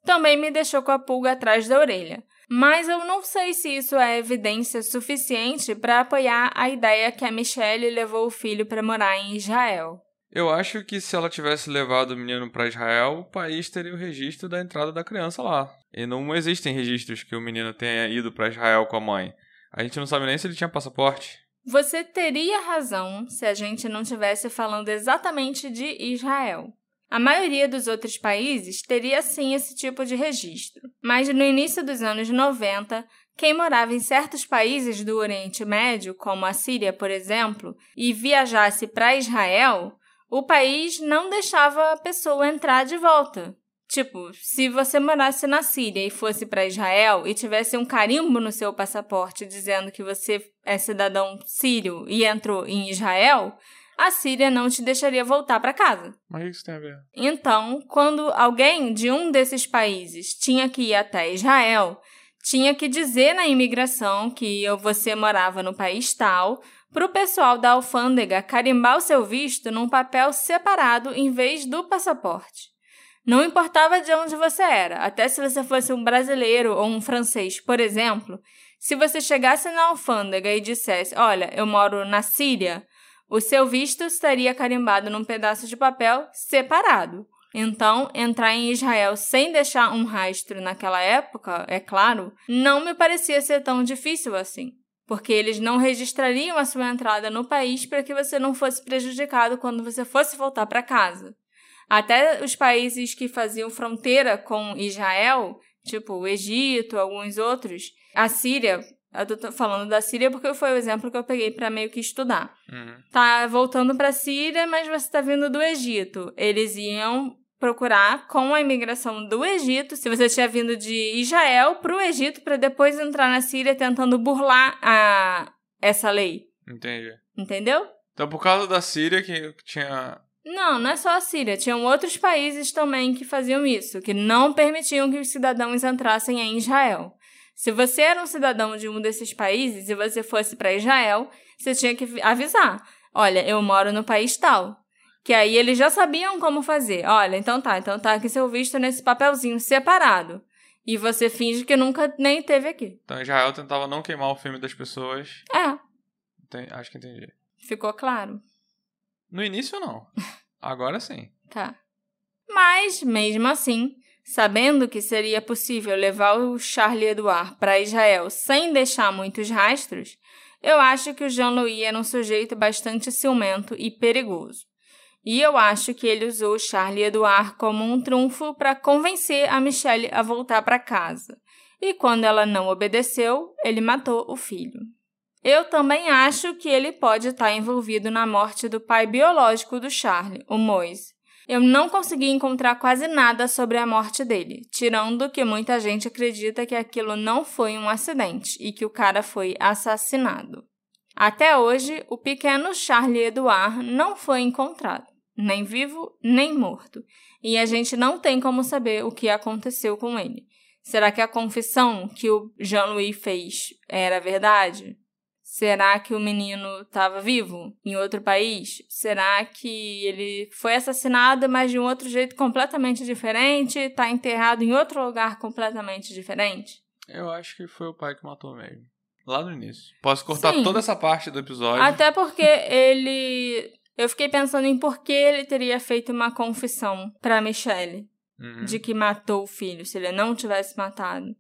também me deixou com a pulga atrás da orelha. Mas eu não sei se isso é evidência suficiente para apoiar a ideia que a Michelle levou o filho para morar em Israel. Eu acho que se ela tivesse levado o menino para Israel, o país teria o registro da entrada da criança lá. E não existem registros que o menino tenha ido para Israel com a mãe. A gente não sabe nem se ele tinha passaporte. Você teria razão se a gente não estivesse falando exatamente de Israel. A maioria dos outros países teria sim esse tipo de registro, mas no início dos anos 90, quem morava em certos países do Oriente Médio, como a Síria, por exemplo, e viajasse para Israel, o país não deixava a pessoa entrar de volta. Tipo, se você morasse na Síria e fosse para Israel e tivesse um carimbo no seu passaporte dizendo que você é cidadão sírio e entrou em Israel, a Síria não te deixaria voltar para casa. Mas o que isso tem a ver? Então, quando alguém de um desses países tinha que ir até Israel, tinha que dizer na imigração que você morava no país tal, para o pessoal da alfândega carimbar o seu visto num papel separado em vez do passaporte. Não importava de onde você era, até se você fosse um brasileiro ou um francês, por exemplo, se você chegasse na alfândega e dissesse: Olha, eu moro na Síria, o seu visto estaria carimbado num pedaço de papel separado. Então, entrar em Israel sem deixar um rastro naquela época, é claro, não me parecia ser tão difícil assim, porque eles não registrariam a sua entrada no país para que você não fosse prejudicado quando você fosse voltar para casa. Até os países que faziam fronteira com Israel, tipo o Egito, alguns outros, a Síria, eu tô falando da Síria porque foi o exemplo que eu peguei para meio que estudar. Uhum. Tá voltando para a Síria, mas você tá vindo do Egito. Eles iam procurar com a imigração do Egito, se você tinha vindo de Israel para o Egito para depois entrar na Síria tentando burlar a essa lei. Entendi. Entendeu? Então, por causa da Síria, que tinha não, não é só a Síria. Tinham outros países também que faziam isso, que não permitiam que os cidadãos entrassem em Israel. Se você era um cidadão de um desses países e você fosse para Israel, você tinha que avisar: olha, eu moro no país tal. Que aí eles já sabiam como fazer. Olha, então tá, então tá aqui seu visto nesse papelzinho separado. E você finge que nunca nem teve aqui. Então Israel tentava não queimar o filme das pessoas. É. Acho que entendi. Ficou claro. No início, não. [laughs] Agora sim. Tá. Mas, mesmo assim, sabendo que seria possível levar o Charlie Edouard para Israel sem deixar muitos rastros, eu acho que o Jean-Louis era um sujeito bastante ciumento e perigoso. E eu acho que ele usou Charlie Edouard como um trunfo para convencer a Michelle a voltar para casa. E quando ela não obedeceu, ele matou o filho. Eu também acho que ele pode estar envolvido na morte do pai biológico do Charlie, o Moise. Eu não consegui encontrar quase nada sobre a morte dele, tirando que muita gente acredita que aquilo não foi um acidente e que o cara foi assassinado. Até hoje, o pequeno Charlie Edouard não foi encontrado, nem vivo nem morto, e a gente não tem como saber o que aconteceu com ele. Será que a confissão que o Jean-Louis fez era verdade? Será que o menino estava vivo em outro país? Será que ele foi assassinado, mas de um outro jeito completamente diferente? Está enterrado em outro lugar completamente diferente? Eu acho que foi o pai que matou mesmo. Lá no início. Posso cortar Sim. toda essa parte do episódio. Até porque ele. Eu fiquei pensando em por que ele teria feito uma confissão para Michelle Uhum. de que matou o filho, se ele não tivesse matado.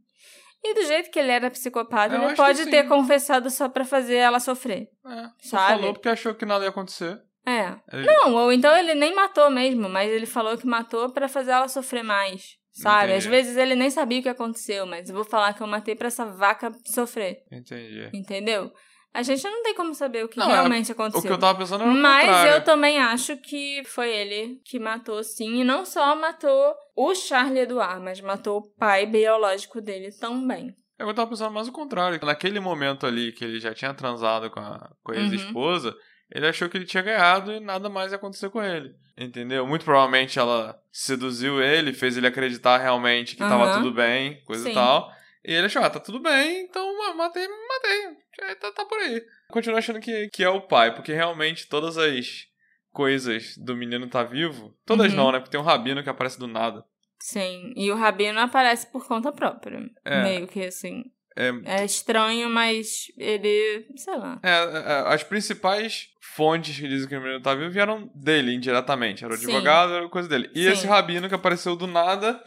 E do jeito que ele era psicopata, Eu ele pode ter sim. confessado só pra fazer ela sofrer. É, só Sabe? falou porque achou que nada ia acontecer. É. Ele- Não, ou então ele nem matou mesmo, mas ele falou que matou pra fazer ela sofrer mais. Sabe? Às Entendi. vezes ele nem sabia o que aconteceu, mas eu vou falar que eu matei pra essa vaca sofrer. Entendi. Entendeu? A gente não tem como saber o que Não, é- realmente O aconteceu. que eu tava pensando era o Mas contrário. eu também acho que foi ele que matou, sim. E não só matou o Charlie Eduard, mas matou o pai biológico dele também. Eu tava pensando mais o contrário. Naquele momento ali que ele já tinha transado com a, com a Uhum. ex-esposa, ele achou que ele tinha ganhado e nada mais ia acontecer com ele. Entendeu? Muito provavelmente ela seduziu ele, fez ele acreditar realmente que tava Aham. tudo bem, coisa Sim. e tal. E ele achou, ah, tá tudo bem, então matei, matei. É, Tá, tá por aí. Continuo achando que, que é o pai, porque realmente todas as coisas do menino tá vivo. Todas Uhum. não, né? Porque tem um rabino que aparece do nada. Sim. E o Rabino aparece por conta própria. É. Meio que assim. É, É estranho, mas ele. sei lá. É, é, as principais fontes que dizem que o menino tá vivo vieram dele, indiretamente. Era o Sim. advogado, era coisa dele. E Sim. esse rabino que apareceu do nada,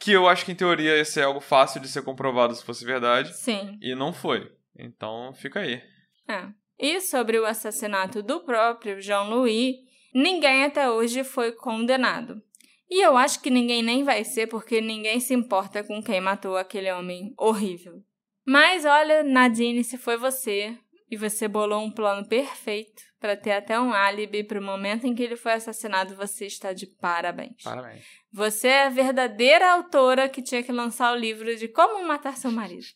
que eu acho que em teoria ia ser algo fácil de ser comprovado se fosse verdade, Sim. e não foi. Então fica aí. É. E sobre o assassinato do próprio Jean-Louis, ninguém até hoje foi condenado. E eu acho que ninguém nem vai ser, porque ninguém se importa com quem matou aquele homem horrível. Mas olha, Nadine, se foi você, e você bolou um plano perfeito para ter até um álibi para o momento em que ele foi assassinado, você está de parabéns. Parabéns. Você é a verdadeira autora que tinha que lançar o livro de Como Matar Seu Marido.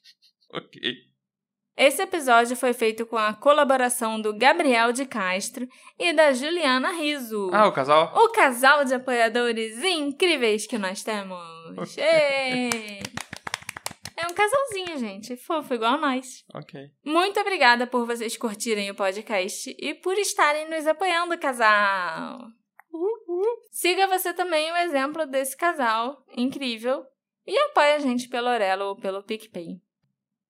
Ok. Esse episódio foi feito com a colaboração do Gabriel de Castro e da Juliana Riso. Ah, o casal? O casal de apoiadores incríveis que nós temos. É um casalzinho, gente. Fofo, igual nós. Ok. Muito obrigada por vocês curtirem o podcast e por estarem nos apoiando, casal. Siga você também o exemplo desse casal incrível e apoie a gente pelo Orelo ou pelo PicPay.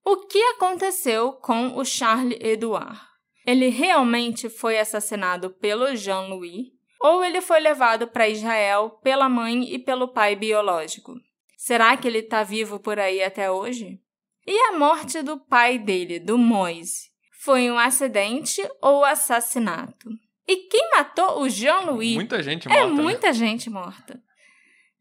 O que aconteceu com o Charlie Edouard? Ele realmente foi assassinado pelo Jean-Louis ou ele foi levado para Israel pela mãe e pelo pai biológico? Será que ele está vivo por aí até hoje? E a morte do pai dele, do Moise, foi um acidente ou assassinato? E quem matou o Jean-Louis? Muita gente É morta. né? muita gente morta.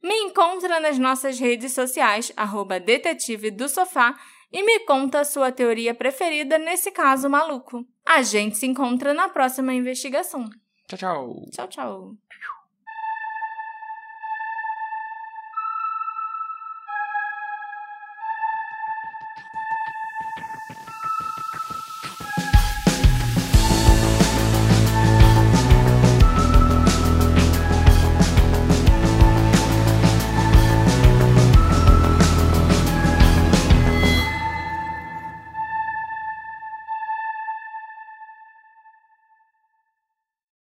Me encontra nas nossas redes sociais, arroba detetive do sofá, e me conta a sua teoria preferida nesse caso maluco. A gente se encontra na próxima investigação. Tchau, tchau. Tchau, tchau.